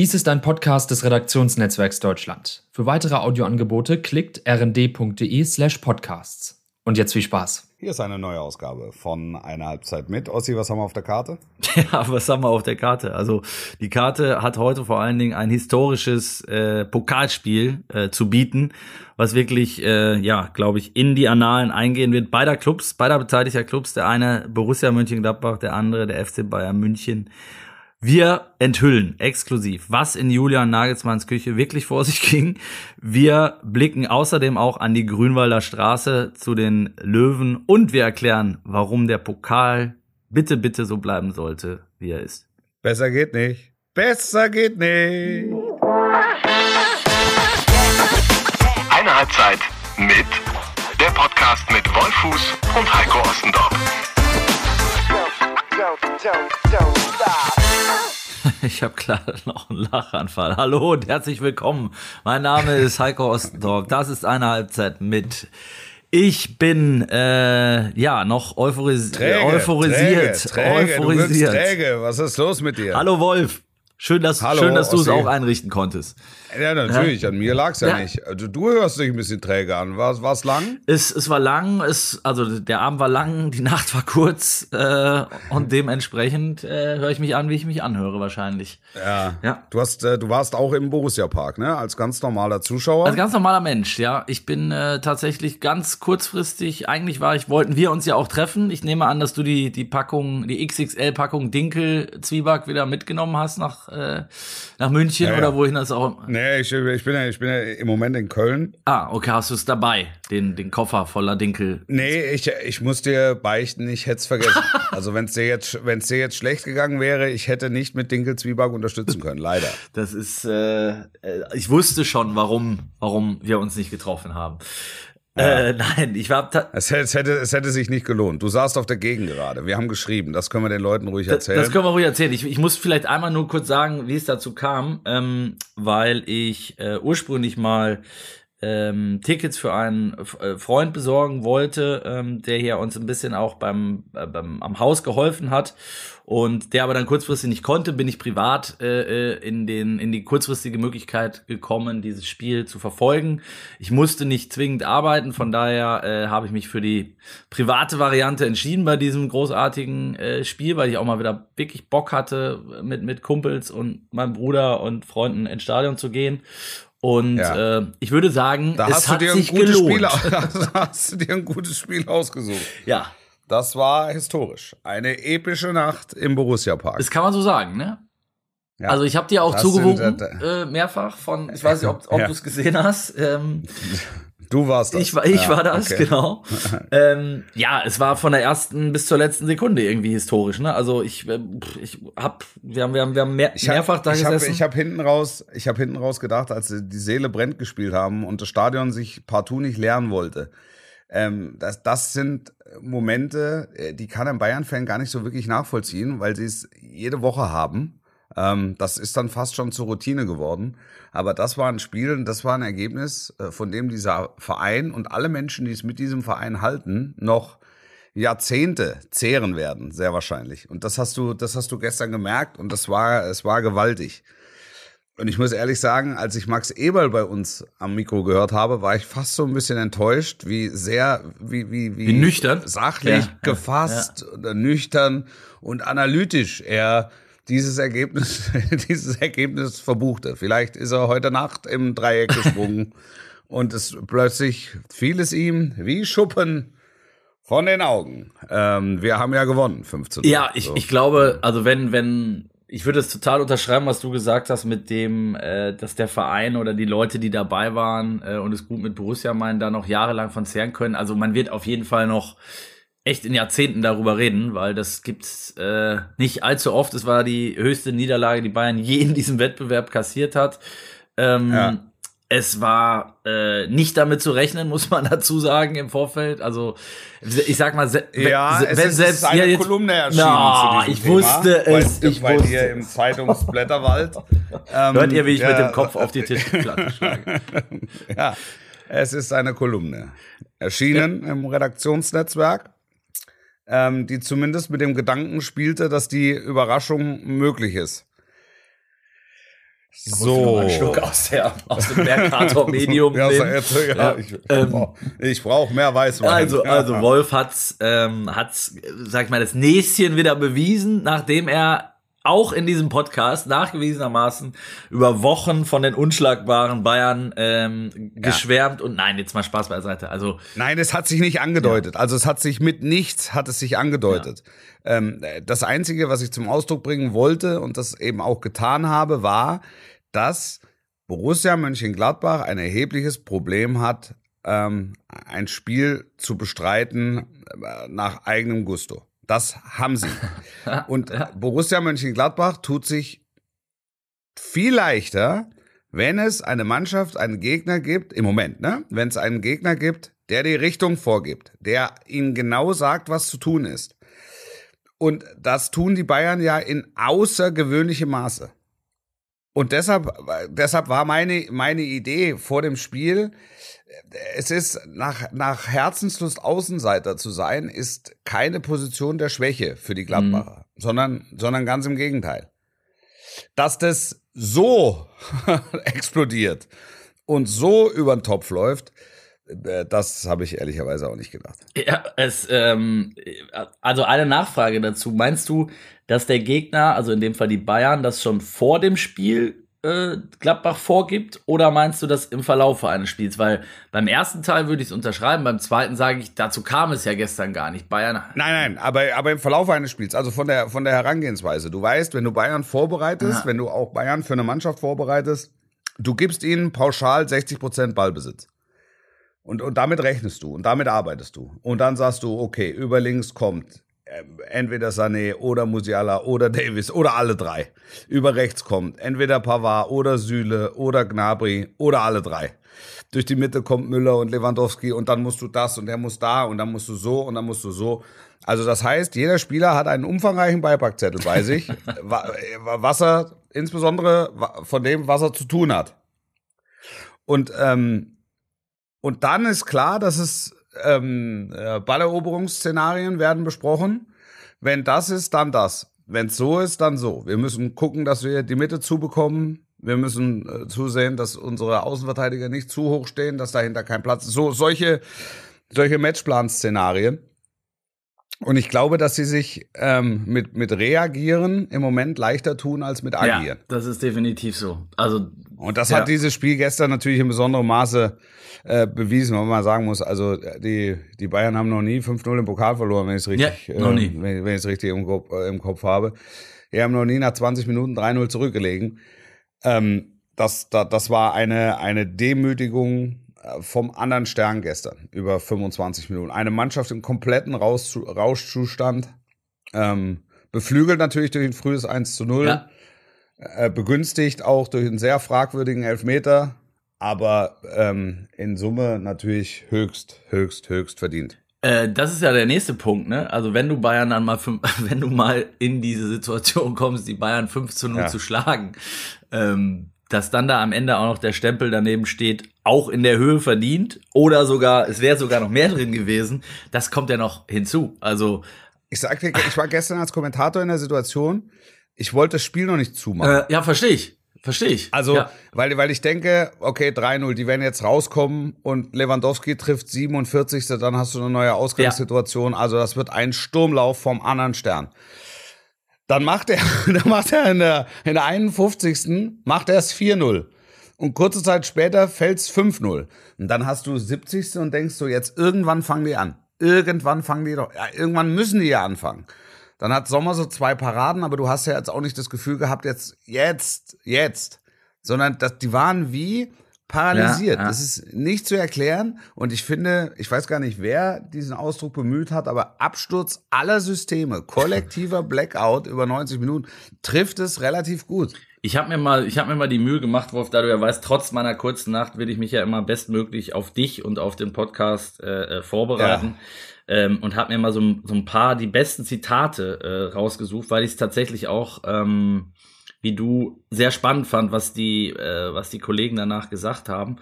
Dies ist ein Podcast des Redaktionsnetzwerks Deutschland. Für weitere Audioangebote klickt rnd.de slash podcasts. Und jetzt viel Spaß. Hier ist eine neue Ausgabe von Eine Halbzeit mit. Ossi, was haben wir auf der Karte? Ja, was haben wir auf der Karte? Also die Karte hat heute vor allen Dingen ein historisches äh, Pokalspiel äh, zu bieten, was wirklich, äh, ja, glaube ich, in die Annalen eingehen wird. Beider Clubs, beider beteiligter Clubs. Der eine Borussia Mönchengladbach, der andere der FC Bayern München. Wir enthüllen exklusiv, was in Julian Nagelsmanns Küche wirklich vor sich ging. Wir blicken außerdem auch an die Grünwalder Straße zu den Löwen und wir erklären, warum der Pokal bitte, bitte so bleiben sollte, wie er ist. Besser geht nicht. Besser geht nicht. Eine Halbzeit mit der Podcast mit Wolfuß und Heiko Ostendorf. Ich habe klar noch einen Lachanfall. Hallo und herzlich willkommen. Mein Name ist Heiko Ostendorf. Das ist eine Halbzeit mit. Ich bin äh, ja noch euphoris Träge, euphorisiert. Träge, träge, euphorisiert. Du träge. Was ist los mit dir? Hallo Wolf. Schön, dass, Hallo, schön, dass du es auch einrichten konntest. Ja, natürlich. An mir lag's ja, Ja. nicht. Also, du hörst dich ein bisschen träge an. War war's lang? Es, es war lang, es, also der Abend war lang, die Nacht war kurz äh, und dementsprechend äh, höre ich mich an, wie ich mich anhöre wahrscheinlich. Ja. Ja. Du hast, äh, du warst auch im Borussia Park, ne? Als ganz normaler Zuschauer. Als ganz normaler Mensch, ja. Ich bin äh, tatsächlich ganz kurzfristig, eigentlich war ich, wollten wir uns ja auch treffen. Ich nehme an, dass du die, die Packung, die XXL-Packung Dinkel-Zwieback wieder mitgenommen hast nach, äh, nach München ja. oder wohin das auch. nee, ich, ich, bin ja, ich bin ja im Moment in Köln. Ah, okay, hast du es dabei, den, den Koffer voller Dinkel. Nee, ich, ich muss dir beichten, ich hätte es vergessen. also wenn es dir, jetzt- wenn's dir jetzt schlecht gegangen wäre, ich hätte nicht mit Dinkel Zwieback unterstützen können, leider. Das ist, äh, äh, ich wusste schon, warum, warum wir uns nicht getroffen haben. Äh, nein, ich war Es hätte, es, hätte, es hätte sich nicht gelohnt. Du saßt auf der Gegend gerade. Wir haben geschrieben. Das können wir den Leuten ruhig Das, erzählen. das können wir ruhig erzählen. Ich, ich muss vielleicht einmal nur kurz sagen, wie es dazu kam, ähm, weil ich äh, ursprünglich mal ähm, Tickets für einen äh, Freund besorgen wollte, ähm, der hier uns ein bisschen auch beim, äh, beim am Haus geholfen hat und der aber dann kurzfristig nicht konnte, bin ich privat äh, äh, in den in die kurzfristige Möglichkeit gekommen, dieses Spiel zu verfolgen. Ich musste nicht zwingend arbeiten, von daher äh, habe ich mich für die private Variante entschieden bei diesem großartigen äh, Spiel, weil ich auch mal wieder wirklich Bock hatte, mit mit Kumpels und meinem Bruder und Freunden ins Stadion zu gehen. Und Ja. äh, ich würde sagen, da es hast du hat dir ein sich gutes gelohnt. Spiel, da hast du dir ein gutes Spiel ausgesucht. Ja, Das war historisch. Eine epische Nacht im Borussia Park. das kann man so sagen, ne? Ja. Also ich habe dir auch zugewunken, sind, äh, mehrfach von, ich weiß nicht, ob, ob Ja. du es gesehen hast. Ähm, du warst das. ich war, ich Ja, war das, okay. genau. ähm, ja, es war von der ersten bis zur letzten Sekunde irgendwie historisch, ne? Also ich, äh, pff, ich hab, wir haben, wir haben, wir haben mehr, Ich hab, mehrfach da ich hab, gesessen. ich habe hinten raus, ich habe hinten raus gedacht, als sie die Seele brennt gespielt haben und das Stadion sich partout nicht leeren wollte. Ähm, das, das sind Momente, äh, die kann ein Bayern-Fan gar nicht so wirklich nachvollziehen, weil sie es jede Woche haben. Ähm, das ist dann fast schon zur Routine geworden. Aber das war ein Spiel und das war ein Ergebnis, äh, von dem dieser Verein und alle Menschen, die es mit diesem Verein halten, noch Jahrzehnte zehren werden, sehr wahrscheinlich. Und das hast du, das hast du gestern gemerkt und das war, es war gewaltig. Und ich muss ehrlich sagen, als ich Max Eberl bei uns am Mikro gehört habe, war ich fast so ein bisschen enttäuscht, wie sehr, wie, wie, wie, Wie nüchtern. sachlich, Ja, ja, gefasst, oder nüchtern und analytisch er dieses Ergebnis, dieses Ergebnis verbuchte. Vielleicht ist er heute Nacht im Dreieck gesprungen und es plötzlich fiel es ihm wie Schuppen von den Augen. Ähm, wir haben ja gewonnen, 15. Ja, ich, So. ich glaube, also wenn, wenn, ich würde es total unterschreiben, was du gesagt hast mit dem, äh, dass der Verein oder die Leute, die dabei waren äh, und es gut mit Borussia meinen, da noch jahrelang von zehren können. Also man wird auf jeden Fall noch echt in Jahrzehnten darüber reden, weil das gibt's äh, nicht allzu oft. Es war die höchste Niederlage, die Bayern je in diesem Wettbewerb kassiert hat. Ähm, Ja. Es war äh, nicht damit zu rechnen, muss man dazu sagen im Vorfeld. Also ich sag mal, se- wenn- Ja, se- es wenn ist selbst eine ja, jetzt- Kolumne erschienen Na, zu ich Thema, wusste es, ich bei wusste dir im. Zeitungsblätterwald. Ähm, Hört ihr, wie ich mit der- dem Kopf auf die Tischplatte schlage? Ja, es ist eine Kolumne. Erschienen im Redaktionsnetzwerk, ähm, die zumindest mit dem Gedanken spielte, dass die Überraschung möglich ist. So. Ein Schluck aus, der, aus dem Mercator Medium. ja, jetzt, ja, Ja, ich, ähm, ich brauche mehr Weißwein. Also, also Wolf hat's, ähm, hat's, sag ich mal, das Näschen wieder bewiesen, nachdem er auch in diesem Podcast nachgewiesenermaßen über Wochen von den unschlagbaren Bayern ähm, geschwärmt und nein, jetzt mal Spaß beiseite. Also Nein, es hat sich nicht angedeutet. Also es hat sich mit nichts hat es sich angedeutet. Ähm, das Einzige, was ich zum Ausdruck bringen wollte und das eben auch getan habe, war, dass Borussia Mönchengladbach ein erhebliches Problem hat, ähm, ein Spiel zu bestreiten äh, nach eigenem Gusto. Das haben sie. Und Borussia Mönchengladbach tut sich viel leichter, wenn es eine Mannschaft, einen Gegner gibt, im Moment, ne? Wenn es einen Gegner gibt, der die Richtung vorgibt, der ihnen genau sagt, was zu tun ist. Und das tun die Bayern ja in außergewöhnlichem Maße. Und deshalb, deshalb war meine, meine Idee vor dem Spiel, es ist nach, nach Herzenslust Außenseiter zu sein, ist keine Position der Schwäche für die Gladbacher, sondern, sondern ganz im Gegenteil. Dass das so explodiert und so über den Topf läuft, äh, das habe ich ehrlicherweise auch nicht gedacht. Ja, es, ähm, also eine Nachfrage dazu. Meinst du, dass der Gegner, also in dem Fall die Bayern, das schon vor dem Spiel äh, Gladbach vorgibt? Oder meinst du das im Verlaufe eines Spiels? Weil beim ersten Teil würde ich es unterschreiben, beim zweiten sage ich, dazu kam es ja gestern gar nicht. Bayern. Nein, nein, aber, aber im Verlauf eines Spiels, also von der, von der Herangehensweise. Du weißt, wenn du Bayern vorbereitest, Ja. wenn du auch Bayern für eine Mannschaft vorbereitest, du gibst ihnen pauschal 60 Prozent Ballbesitz. Und, und damit rechnest du und damit arbeitest du. Und dann sagst du, okay, über links kommt entweder Sané oder Musiala oder Davis oder alle drei. Über rechts kommt entweder Pavard oder Süle oder Gnabry oder alle drei. Durch die Mitte kommt Müller und Lewandowski und dann musst du das und der muss da und dann musst du so und dann musst du so. Also das heißt, jeder Spieler hat einen umfangreichen Beipackzettel bei sich, wa- was er insbesondere von dem, was er zu tun hat. Und ähm, und dann ist klar, dass es ähm, äh, Balleroberungsszenarien werden besprochen. Wenn das ist, dann das. Wenn es so ist, dann so. Wir müssen gucken, dass wir die Mitte zubekommen. Wir müssen äh, zusehen, dass unsere Außenverteidiger nicht zu hoch stehen, dass dahinter kein Platz ist. So solche solche Matchplan-Szenarien. Und ich glaube, dass sie sich ähm, mit mit reagieren im Moment leichter tun als mit agieren. Ja, das ist definitiv so. Also Und das Ja. hat dieses Spiel gestern natürlich in besonderem Maße äh, bewiesen, wenn man mal sagen muss. Also die, die Bayern haben noch nie 5-0 im Pokal verloren, wenn ich es richtig, Ja, noch nie. äh, wenn, wenn ich es richtig im Kopf, äh, im Kopf habe. Die haben noch nie nach 20 Minuten 3-0 zurückgelegen. Ähm, das, das, das war eine, eine Demütigung vom anderen Stern gestern über 25 Minuten. Eine Mannschaft im kompletten Raus Rauschzustand. Ähm, beflügelt natürlich durch ein frühes 1 zu 0 ja, äh, begünstigt auch durch einen sehr fragwürdigen Elfmeter, aber ähm, in Summe natürlich höchst, höchst, höchst verdient. Äh, das ist ja der nächste Punkt, ne? Also wenn du Bayern dann mal, fünf, wenn du mal in diese Situation kommst, die Bayern 5 zu 0 Ja. zu schlagen, ähm, dass dann da am Ende auch noch der Stempel daneben steht, auch in der Höhe verdient oder sogar, es wäre sogar noch mehr drin gewesen, das kommt ja noch hinzu. Also, Ich sagte, ich war gestern als Kommentator in der Situation, ich wollte das Spiel noch nicht zumachen. äh, ja, verstehe ich. Verstehe ich. Also, ja. weil, weil ich denke, okay, 3-0, die werden jetzt rauskommen und Lewandowski trifft 47. Dann hast du eine neue Ausgangssituation. Also, das wird ein Sturmlauf vom anderen Stern. Dann macht er, dann macht er in der, in der 51. macht er es 4-0. Und kurze Zeit später fällt's 5-0. Und dann hast du 70. und denkst so, jetzt irgendwann fangen die an. Irgendwann fangen die doch, ja, irgendwann müssen die ja anfangen. Dann hat Sommer so zwei Paraden, aber du hast ja jetzt auch nicht das Gefühl gehabt, jetzt, jetzt, jetzt. Sondern dass die waren wie paralysiert. Ja, ja. Das ist nicht zu erklären. Und ich finde, ich weiß gar nicht, wer diesen Ausdruck bemüht hat, aber Absturz aller Systeme, kollektiver Blackout über 90 Minuten, trifft es relativ gut. Ich habe mir mal, ich habe mir mal die Mühe gemacht, Wolf, da du ja weißt, trotz meiner kurzen Nacht will ich mich ja immer bestmöglich auf dich und auf den Podcast äh, äh, vorbereiten ähm, und habe mir mal so, ein- so ein paar die besten Zitate äh, rausgesucht, weil ich es tatsächlich auch ähm, wie du sehr spannend fand, was die äh, was die Kollegen danach gesagt haben.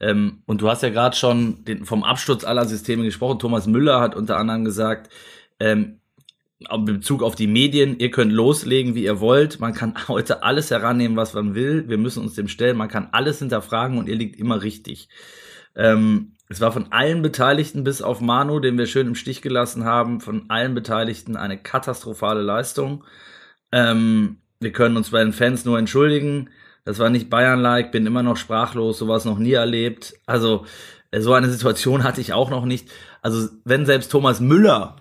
Ähm, und du hast ja gerade schon den, vom Absturz aller Systeme gesprochen. Thomas Müller hat unter anderem gesagt, ähm, in Bezug auf die Medien, ihr könnt loslegen, wie ihr wollt. Man kann heute alles herannehmen, was man will. Wir müssen uns dem stellen. Man kann alles hinterfragen und ihr liegt immer richtig. Ähm, es war von allen Beteiligten, bis auf Manu, den wir schön im Stich gelassen haben, von allen Beteiligten eine katastrophale Leistung. Ähm, wir können uns bei den Fans nur entschuldigen. Das war nicht Bayern-like, bin immer noch sprachlos, sowas noch nie erlebt. Also, äh, so eine Situation hatte ich auch noch nicht. Also, wenn selbst Thomas Müller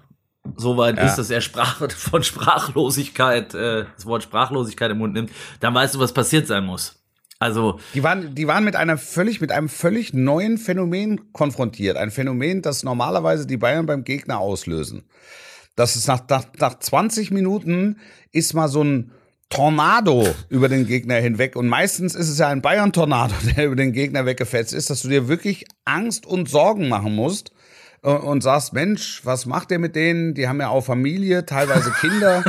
so weit ja. ist, dass er Sprach von Sprachlosigkeit, äh, das Wort Sprachlosigkeit im Mund nimmt, dann weißt du, was passiert sein muss. Also die waren, die waren mit einer völlig, mit einem völlig neuen Phänomen konfrontiert. Ein Phänomen, das normalerweise die Bayern beim Gegner auslösen. Das ist nach, nach, nach 20 Minuten ist mal so ein Tornado über den Gegner hinweg. Und meistens ist es ja ein Bayern-Tornado, der über den Gegner weggefetzt ist, dass du dir wirklich Angst und Sorgen machen musst und sagst, Mensch, was macht der mit denen? Die haben ja auch Familie, teilweise Kinder.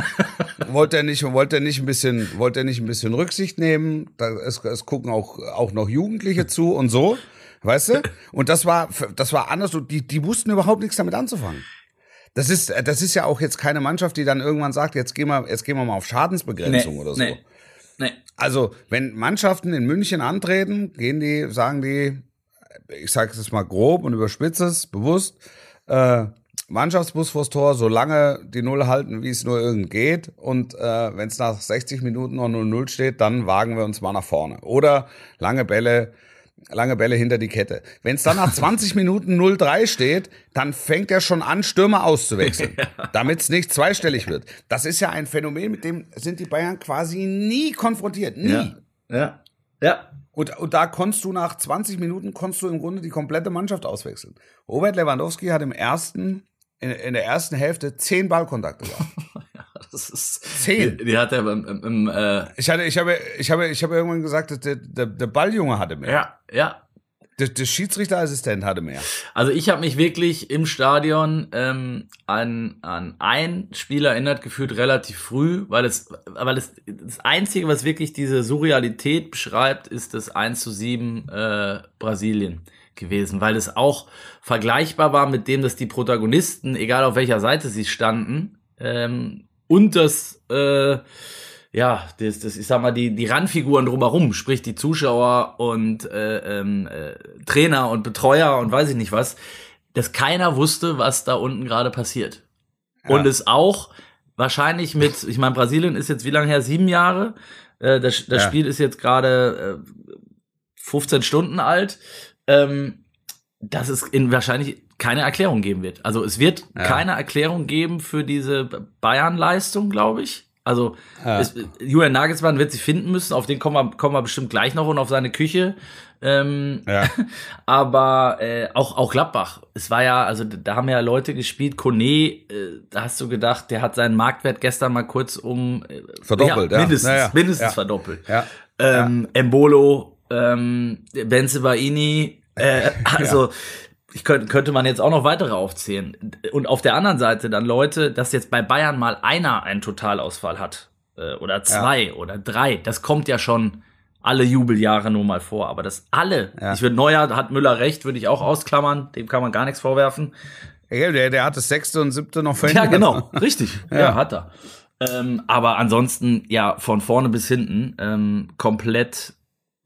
wollte er nicht, wollte er nicht ein bisschen, wollte er nicht ein bisschen Rücksicht nehmen? Da, es, es gucken auch, auch noch Jugendliche zu und so. Weißt du? Und das war, das war anders. Die, die wussten überhaupt nichts damit anzufangen. Das ist, das ist ja auch jetzt keine Mannschaft, die dann irgendwann sagt, jetzt gehen wir, jetzt gehen wir mal auf Schadensbegrenzung nee, oder so. Nee, nee. Also, wenn Mannschaften in München antreten, gehen die, sagen die, ich sage es mal grob und überspitze es bewusst, äh, Mannschaftsbus vors Tor, solange die Null halten, wie es nur irgend geht. Und äh, wenn es nach 60 Minuten noch 0-0 steht, dann wagen wir uns mal nach vorne. Oder lange Bälle, lange Bälle hinter die Kette. Wenn es dann nach 20 Minuten 0-3 steht, dann fängt er schon an, Stürmer auszuwechseln, damit es nicht zweistellig wird. Das ist ja ein Phänomen, mit dem sind die Bayern quasi nie konfrontiert. Nie. Ja. ja. Ja, und, und da konntest du nach 20 Minuten konntest du im Grunde die komplette Mannschaft auswechseln. Robert Lewandowski hat im ersten, in, in der ersten Hälfte zehn Ballkontakte gehabt. das ist zehn. Die, die hat er im, im, im äh ich hatte, ich habe, ich habe, ich habe irgendwann gesagt, der, der, der Balljunge hatte mehr. Ja, ja. Der, der Schiedsrichterassistent hatte mehr. Also ich habe mich wirklich im Stadion ähm, an, an ein Spiel erinnert gefühlt relativ früh, weil es, weil es das Einzige, was wirklich diese Surrealität beschreibt, ist das 1 zu 7 äh, Brasilien gewesen, weil es auch vergleichbar war mit dem, dass die Protagonisten, egal auf welcher Seite sie standen, ähm, und das äh, ja, das, das, ich sag mal, die, die Randfiguren drumherum, sprich die Zuschauer und äh, ähm, äh, Trainer und Betreuer und weiß ich nicht was, dass keiner wusste, was da unten gerade passiert. Ja. Und es auch wahrscheinlich mit, ich meine, Brasilien ist jetzt wie lange her? Sieben Jahre. Äh, das das ja. Spiel ist jetzt gerade äh, 15 Stunden alt. Ähm, dass es in wahrscheinlich keine Erklärung geben wird. Also es wird ja. keine Erklärung geben für diese Bayern-Leistung, glaube ich. Also ja. es, Julian Nagelsmann wird sich finden müssen, auf den kommen wir, kommen wir bestimmt gleich noch und auf seine Küche. Ähm, ja. aber äh, auch, auch Gladbach. Es war ja, also da haben ja Leute gespielt, Kone, äh, da hast du gedacht, der hat seinen Marktwert gestern mal kurz um äh, verdoppelt, ja, mindestens, ja. mindestens verdoppelt. Ähm, Embolo, ähm, Benze Baini, äh, also ich könnte, könnte man jetzt auch noch weitere aufzählen. Und auf der anderen Seite dann Leute, dass jetzt bei Bayern mal einer einen Totalausfall hat. Äh, oder zwei ja. oder drei. Das kommt ja schon alle Jubeljahre nur mal vor. Aber das alle, ja. ich würde Neuer, hat Müller recht, würde ich auch ausklammern. Dem kann man gar nichts vorwerfen. Ja, der, der hat das sechste und siebte noch verhindert. Ja, genau. Richtig. ja. ja, hat er. Ähm, aber ansonsten, ja, von vorne bis hinten ähm, komplett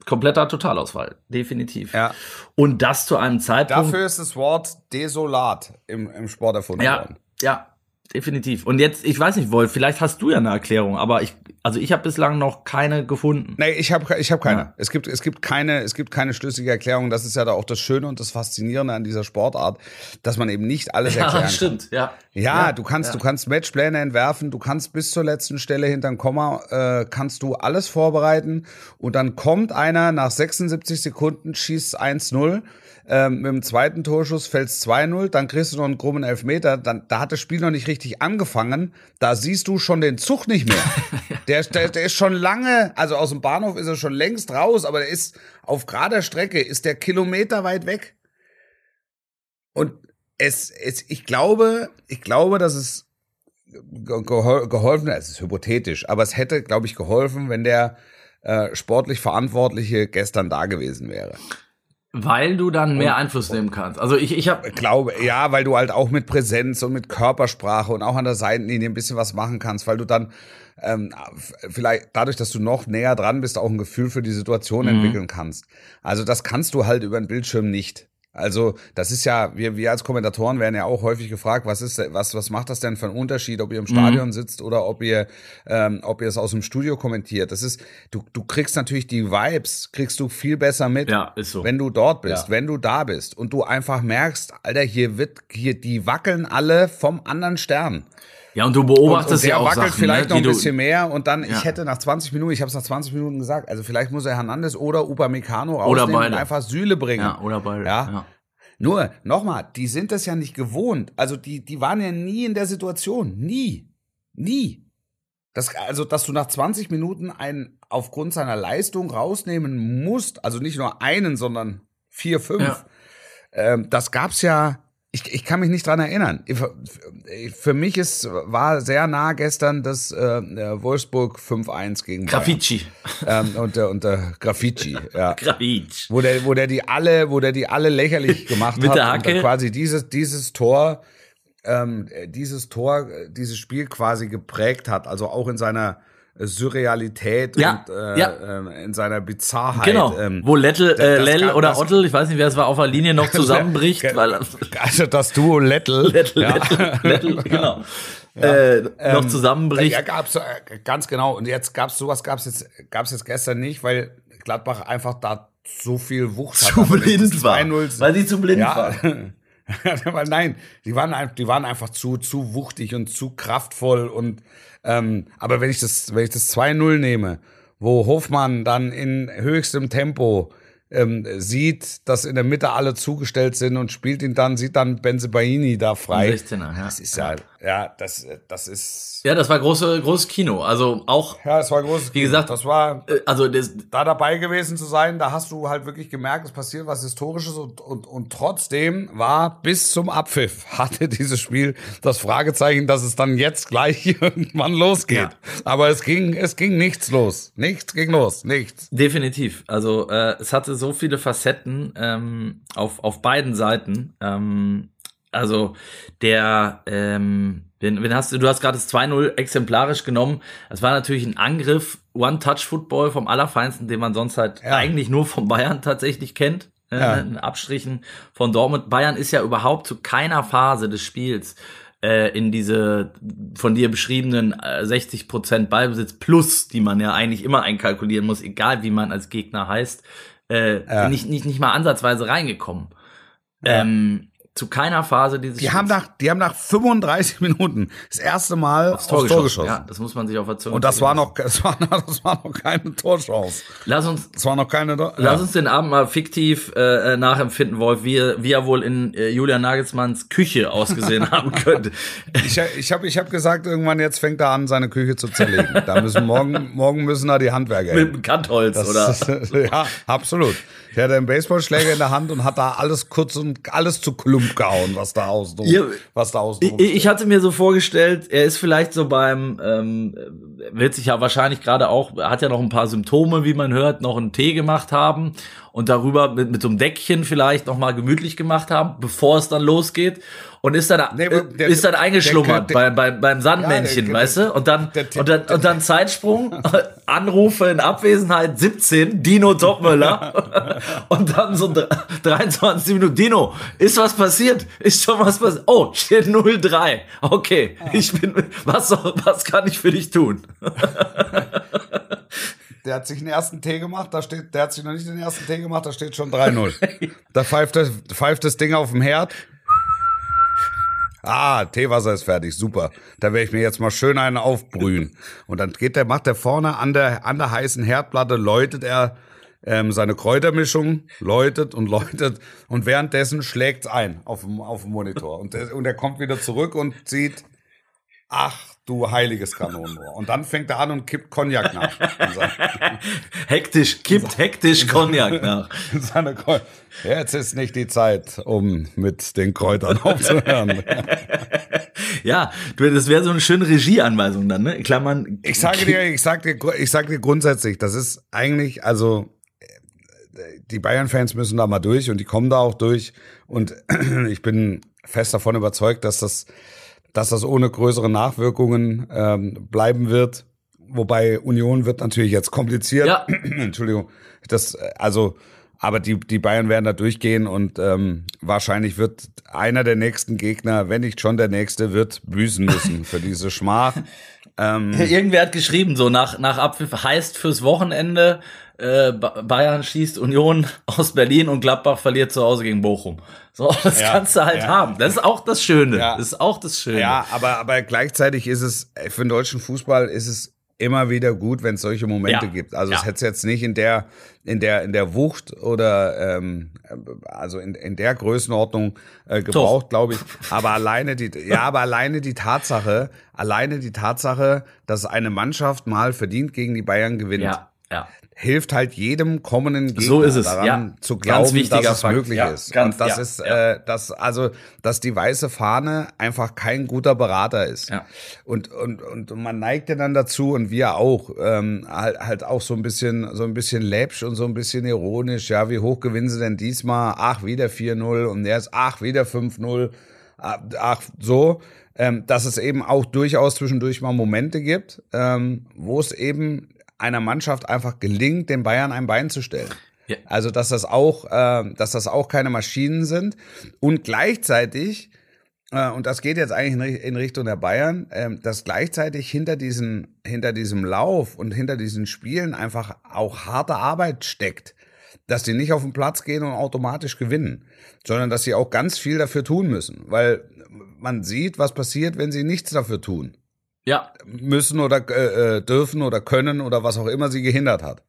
kompletter Totalausfall, definitiv. Ja. Und das zu einem Zeitpunkt. Dafür ist das Wort desolat im, im Sport erfunden ja, worden. Ja, definitiv. Und jetzt, ich weiß nicht, Wolf, vielleicht hast du ja eine Erklärung, aber ich, also ich habe bislang noch keine gefunden. Nee, ich habe ich hab keine. Ja. Es gibt es gibt keine es gibt keine schlüssige Erklärung. Das ist ja da auch das Schöne und das Faszinierende an dieser Sportart, dass man eben nicht alles ja, erklären stimmt, kann. Ja, ja. Ja, du kannst du kannst Matchpläne entwerfen, du kannst bis zur letzten Stelle hinter Komma äh, kannst du alles vorbereiten und dann kommt einer nach 76 Sekunden schießt 1-0 ähm, mit dem zweiten Torschuss fällt es 2-0, dann kriegst du noch einen krummen Elfmeter, dann, da hat das Spiel noch nicht richtig angefangen, da siehst du schon den Zug nicht mehr. der, der, der ist schon lange, also aus dem Bahnhof ist er schon längst raus, aber der ist auf gerader Strecke, ist der Kilometer weit weg. Und es, es, ich glaube, ich glaube, dass es geholfen, es ist hypothetisch, aber es hätte, glaube ich, geholfen, wenn der äh, sportlich Verantwortliche gestern da gewesen wäre. Weil du dann mehr Einfluss nehmen kannst. Also ich, ich habe glaube, ja, weil du halt auch mit Präsenz und mit Körpersprache und auch an der Seitenlinie ein bisschen was machen kannst, weil du dann ähm, vielleicht dadurch, dass du noch näher dran bist, auch ein Gefühl für die Situation mhm. entwickeln kannst. Also das kannst du halt über den Bildschirm nicht. Also das ist ja, wir, wir als Kommentatoren werden ja auch häufig gefragt, was ist, was, was macht das denn für einen Unterschied, ob ihr im mhm. Stadion mhm. sitzt oder ob ihr, ähm, ob ihr es aus dem Studio kommentiert. Das ist, du, du kriegst natürlich die Vibes, kriegst du viel besser mit, ja, ist so. wenn du dort bist, ja. wenn du da bist und du einfach merkst, Alter, hier wird, hier, die wackeln alle vom anderen Stern. Ja, und du beobachtest und, und ja auch wackelt Sachen, vielleicht ne, noch ein bisschen mehr und dann, ja. ich hätte nach 20 Minuten, ich habe es nach 20 Minuten gesagt, also vielleicht muss er Hernandez oder Upamecano rausnehmen oder und einfach Sühle bringen. Ja, oder beide. Ja. ja. Nur, nochmal, die sind das ja nicht gewohnt. Also die, die waren ja nie in der Situation. Nie. Nie. Das, also, dass du nach 20 Minuten einen aufgrund seiner Leistung rausnehmen musst, also nicht nur einen, sondern vier, fünf. Ja. Ähm, das gab's ja ich, ich kann mich nicht dran erinnern. Für mich ist, war sehr nah gestern das äh, Wolfsburg 5-1 gegen Grafici. Ähm, und der, und der Grafici, ja. Grafici. Wo der, wo der die alle, wo der die alle lächerlich gemacht Mit hat. Der Hacke. Und quasi dieses, dieses Tor, ähm, dieses Tor, dieses Spiel quasi geprägt hat. Also auch in seiner Surrealität ja, und äh, ja. äh, in seiner Bizarrheit. Genau, ähm, wo Lettel, äh, Lell oder das, Ottel, ich weiß nicht, wer es war, auf der Linie noch zusammenbricht. weil, also das Duo Lettel. Lettel, ja. Lettel, Lettel genau. Äh, noch ähm, zusammenbricht. Ja, gab's äh, ganz genau. Und jetzt gab's sowas gab's jetzt gab's jetzt gestern nicht, weil Gladbach einfach da so viel Wucht zu hat. blind war. Weil sie zu blind ja. war. weil nein, die waren, die waren einfach zu, zu wuchtig und zu kraftvoll und ähm, aber wenn ich das, wenn ich das 2-0 nehme, wo Hofmann dann in höchstem Tempo ähm, sieht, dass in der Mitte alle zugestellt sind und spielt ihn dann, sieht dann Benzebaini da frei. 16er, ja. Das ist ja, ja, das, das ist. Ja, das war große, großes Kino. Also auch. Ja, das war großes Wie gesagt, das war, äh, also das, da dabei gewesen zu sein, da hast du halt wirklich gemerkt, es passiert was Historisches und, und, und trotzdem war bis zum Abpfiff hatte dieses Spiel das Fragezeichen, dass es dann jetzt gleich irgendwann losgeht. Ja. Aber es ging, es ging nichts los. Nichts ging los. Nichts. Definitiv. Also, äh, es hatte so viele Facetten, ähm, auf, auf beiden Seiten. Ähm, also der, ähm, wen, wen hast du, du hast gerade das 2-0 exemplarisch genommen. Das war natürlich ein Angriff, One-Touch-Football vom Allerfeinsten, den man sonst halt ja. eigentlich nur von Bayern tatsächlich kennt. Äh, ja. In Abstrichen von Dortmund. Bayern ist ja überhaupt zu keiner Phase des Spiels äh, in diese von dir beschriebenen äh, 60 Prozent Ballbesitz plus, die man ja eigentlich immer einkalkulieren muss, egal wie man als Gegner heißt, äh, ja. nicht, nicht, nicht mal ansatzweise reingekommen. Ja. Ähm, zu keiner Phase dieses Die Spiels. haben nach, die haben nach 35 Minuten das erste Mal aufs Tor, aufs Tor geschossen. Ja, das muss man sich auf der Zunge Und das war noch, das war, das war noch keine Torchance. Lass uns, das war noch keine, ja. lass uns den Abend mal fiktiv äh, nachempfinden, Wolf, wie, wie er wohl in äh, Julian Nagelsmanns Küche ausgesehen haben könnte. Ich, ich habe ich hab gesagt, irgendwann jetzt fängt er an, seine Küche zu zerlegen. Da müssen morgen, morgen müssen da die Handwerker Mit dem Kantholz, das, oder? ja, absolut. Der hat einen Baseballschläger in der Hand und hat da alles kurz und alles zu Klump gehauen, was da außen ja, was da außen ich, ich hatte mir so vorgestellt, er ist vielleicht so beim, ähm, wird sich ja wahrscheinlich gerade auch, hat ja noch ein paar Symptome, wie man hört, noch einen Tee gemacht haben und darüber mit, mit so einem Deckchen vielleicht noch mal gemütlich gemacht haben, bevor es dann losgeht und ist dann nee, der, ist dann eingeschlummert der, der, bei, bei, beim Sandmännchen, ja, weißt du? Und dann und dann und dann Zeitsprung, Anrufe in Abwesenheit 17, Dino Topmöller und dann so 23 Minuten Dino, ist was passiert? Ist schon was passiert? Oh, steht 03. Okay, ich bin was was kann ich für dich tun? Der hat sich den ersten Tee gemacht, da steht, der hat sich noch nicht den ersten Tee gemacht, da steht schon 3-0. da pfeift das, pfeift das Ding auf dem Herd. Ah, Teewasser ist fertig, super. Da werde ich mir jetzt mal schön einen aufbrühen. Und dann geht der, macht der vorne an der, an der heißen Herdplatte, läutet er ähm, seine Kräutermischung, läutet und läutet und währenddessen schlägt's ein auf dem, auf dem Monitor. Und, der, und er kommt wieder zurück und sieht, ach du heiliges Kanonenrohr. Und dann fängt er an und kippt Cognac nach. hektisch, kippt hektisch Cognac nach. Jetzt ist nicht die Zeit, um mit den Kräutern aufzuhören. ja, du, das wäre so eine schöne Regieanweisung dann, ne? Klammern. Ich sage dir, ich sag dir, ich sag dir grundsätzlich, das ist eigentlich, also die Bayern-Fans müssen da mal durch und die kommen da auch durch. Und ich bin fest davon überzeugt, dass das, dass das ohne größere Nachwirkungen ähm, bleiben wird. Wobei Union wird natürlich jetzt kompliziert. Ja. Entschuldigung. Das, also, aber die, die Bayern werden da durchgehen und ähm, wahrscheinlich wird einer der nächsten Gegner, wenn nicht schon der nächste, wird büßen müssen für diese Schmach. Ähm, Irgendwer hat geschrieben, so nach, nach Abpfiff heißt fürs Wochenende, äh, Bayern schießt Union aus Berlin und Gladbach verliert zu Hause gegen Bochum. So, das ja, kannst du halt ja. haben. Das ist auch das Schöne. Ja. Das ist auch das Schöne. Ja, aber, aber gleichzeitig ist es, für den deutschen Fußball ist es immer wieder gut, wenn es solche Momente ja. gibt. Also es hätte es jetzt nicht in der, in der, in der Wucht oder ähm, also in, in der Größenordnung äh, gebraucht, glaube ich. Aber alleine die, ja, aber alleine die Tatsache, alleine die Tatsache, dass eine Mannschaft mal verdient gegen die Bayern gewinnt. Ja, ja hilft halt jedem kommenden Gegner so ist es. daran ja. zu glauben, dass es Fakt. möglich ja, ist. Ganz, und das ja, ist, äh, dass also, dass die weiße Fahne einfach kein guter Berater ist. Ja. Und und und man neigt ja dann dazu und wir auch ähm, halt halt auch so ein bisschen so ein bisschen läppsch und so ein bisschen ironisch. Ja, wie hoch gewinnen sie denn diesmal? Ach, wieder 4-0 und der ist ach wieder 5-0. Ach, so. Ähm, dass es eben auch durchaus zwischendurch mal Momente gibt, ähm, wo es eben einer Mannschaft einfach gelingt, den Bayern ein Bein zu stellen. Ja. Also dass das auch, äh, dass das auch keine Maschinen sind und gleichzeitig äh, und das geht jetzt eigentlich in, Richtung der Bayern, äh, dass gleichzeitig hinter diesem hinter diesem Lauf und hinter diesen Spielen einfach auch harte Arbeit steckt, dass die nicht auf den Platz gehen und automatisch gewinnen, sondern dass sie auch ganz viel dafür tun müssen, weil man sieht, was passiert, wenn sie nichts dafür tun ja. müssen oder äh, äh, dürfen oder können oder was auch immer sie gehindert hat.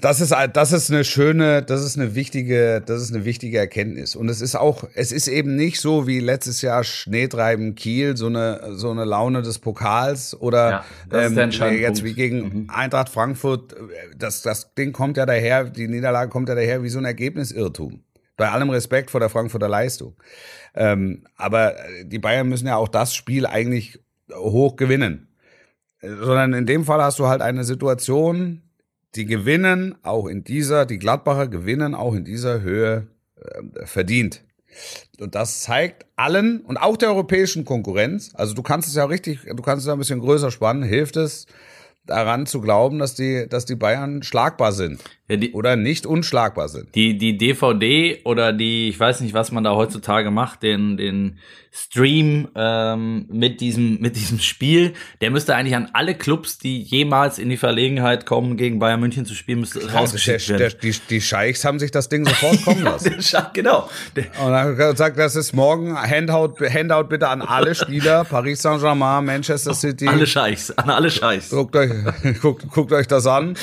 Das ist, das ist eine schöne, das ist eine wichtige, das ist eine wichtige Erkenntnis. Und es ist auch, es ist eben nicht so wie letztes Jahr Schneetreiben Kiel, so eine, so eine Laune des Pokals oder ja, ähm, jetzt wie gegen mhm. Eintracht Frankfurt. Das, das Ding kommt ja daher, die Niederlage kommt ja daher wie so ein Ergebnisirrtum. Bei allem Respekt vor der Frankfurter Leistung. Ähm, aber die Bayern müssen ja auch das Spiel eigentlich hoch gewinnen. Sondern in dem Fall hast du halt eine Situation, die gewinnen auch in dieser, die Gladbacher gewinnen auch in dieser Höhe äh, verdient. Und das zeigt allen und auch der europäischen Konkurrenz, also du kannst es ja richtig, du kannst es ja ein bisschen größer spannen, hilft es, daran zu glauben, dass die, dass die Bayern schlagbar sind. Ja, die, oder nicht unschlagbar sind. Die, die DVD oder die, ich weiß nicht, was man da heutzutage macht, den, den Stream ähm, mit diesem mit diesem Spiel, der müsste eigentlich an alle Clubs, die jemals in die Verlegenheit kommen, gegen Bayern München zu spielen, müsste rausgeschickt der, werden. Der, die, die Scheichs haben sich das Ding sofort kommen lassen. ja, genau. Und dann gesagt, das ist morgen Handout, Handout bitte an alle Spieler, Paris Saint-Germain, Manchester City. Alle Scheichs, an alle Scheichs. Guckt euch, guckt, guckt euch das an.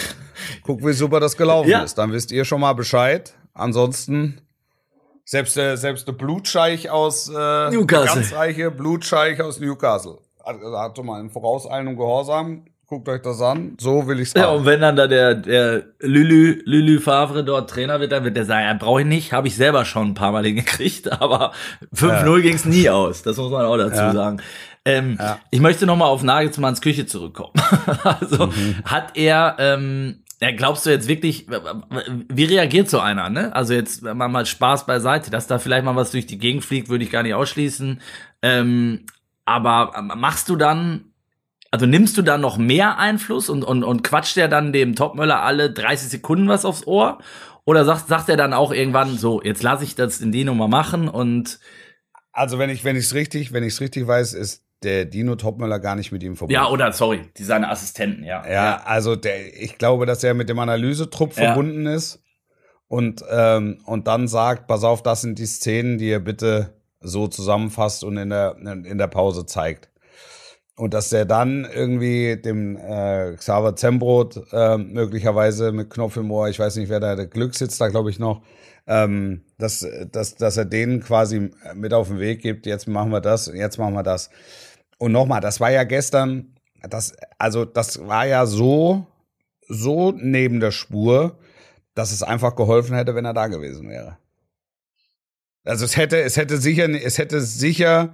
Guckt, wie super das gelaufen ja. ist. Dann wisst ihr schon mal Bescheid. Ansonsten selbst der, selbst der Blutscheich aus äh, Newcastle. ganz reiche Blutscheich aus Newcastle. Also hat schon mal in vorauseilendem Gehorsam. Guckt euch das an. So will ich's haben. Ja, und wenn dann da der, der Lülü, Lülü Favre dort Trainer wird, dann wird der sagen, ja, brauche ich nicht, habe ich selber schon ein paar Mal hingekriegt, aber 5-0 ja. ging's nie aus. Das muss man auch dazu ja. sagen. Ähm, ja. Ich möchte noch mal auf Nagelsmanns Küche zurückkommen. also mhm. hat er ähm, ja, glaubst du jetzt wirklich, wie reagiert so einer, ne? Also jetzt mal, mal Spaß beiseite, dass da vielleicht mal was durch die Gegend fliegt, würde ich gar nicht ausschließen. Ähm, aber ähm, machst du dann, also nimmst du dann noch mehr Einfluss und, und, und quatscht der dann dem Topmöller alle 30 Sekunden was aufs Ohr? Oder sagt, sagt er dann auch irgendwann so, jetzt lasse ich das in die Nummer machen und also wenn ich wenn ich es richtig wenn ich es richtig weiß ist der Dino Topmöller gar nicht mit ihm verbunden. Ja, oder sorry, die seine Assistenten, ja. Ja, ja. also der, ich glaube, dass er mit dem Analysetrupp ja. verbunden ist und, ähm, und dann sagt, pass auf, das sind die Szenen, die er bitte so zusammenfasst und in der, in der Pause zeigt. Und dass er dann irgendwie dem äh, Xaver Zembrot äh, möglicherweise mit Knopf im Ohr, ich weiß nicht, wer da der Glück sitzt, da glaube ich noch, ähm, dass, dass, dass er denen quasi mit auf den Weg gibt, jetzt machen wir das, jetzt machen wir das. Und nochmal, das war ja gestern, das, also das war ja so, so neben der Spur, dass es einfach geholfen hätte, wenn er da gewesen wäre. Also es hätte, es hätte sicher, es hätte sicher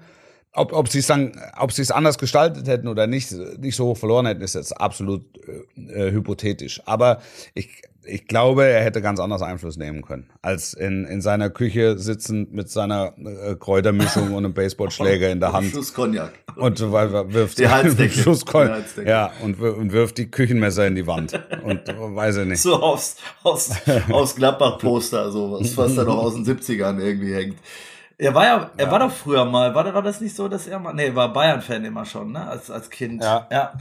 ob, ob sie es dann, ob sie es anders gestaltet hätten oder nicht, nicht so hoch verloren hätten, ist jetzt absolut äh, äh, hypothetisch. Aber ich, ich glaube, er hätte ganz anders Einfluss nehmen können, als in, in seiner Küche sitzend mit seiner äh, Kräutermischung und einem Baseballschläger in der Hand. Schuss Cognac. Und wirft Die Halsdecke. Schuss ja, und, und wirft die Küchenmesser in die Wand. Und weiß ich nicht. So aufs, aufs, aufs Gladbach-Poster, so was, was da noch aus den 70ern irgendwie hängt. Er war ja, er war doch früher mal, war, war das nicht so, dass er mal, nee, war Bayern-Fan immer schon, ne, als, als Kind. Ja. ja.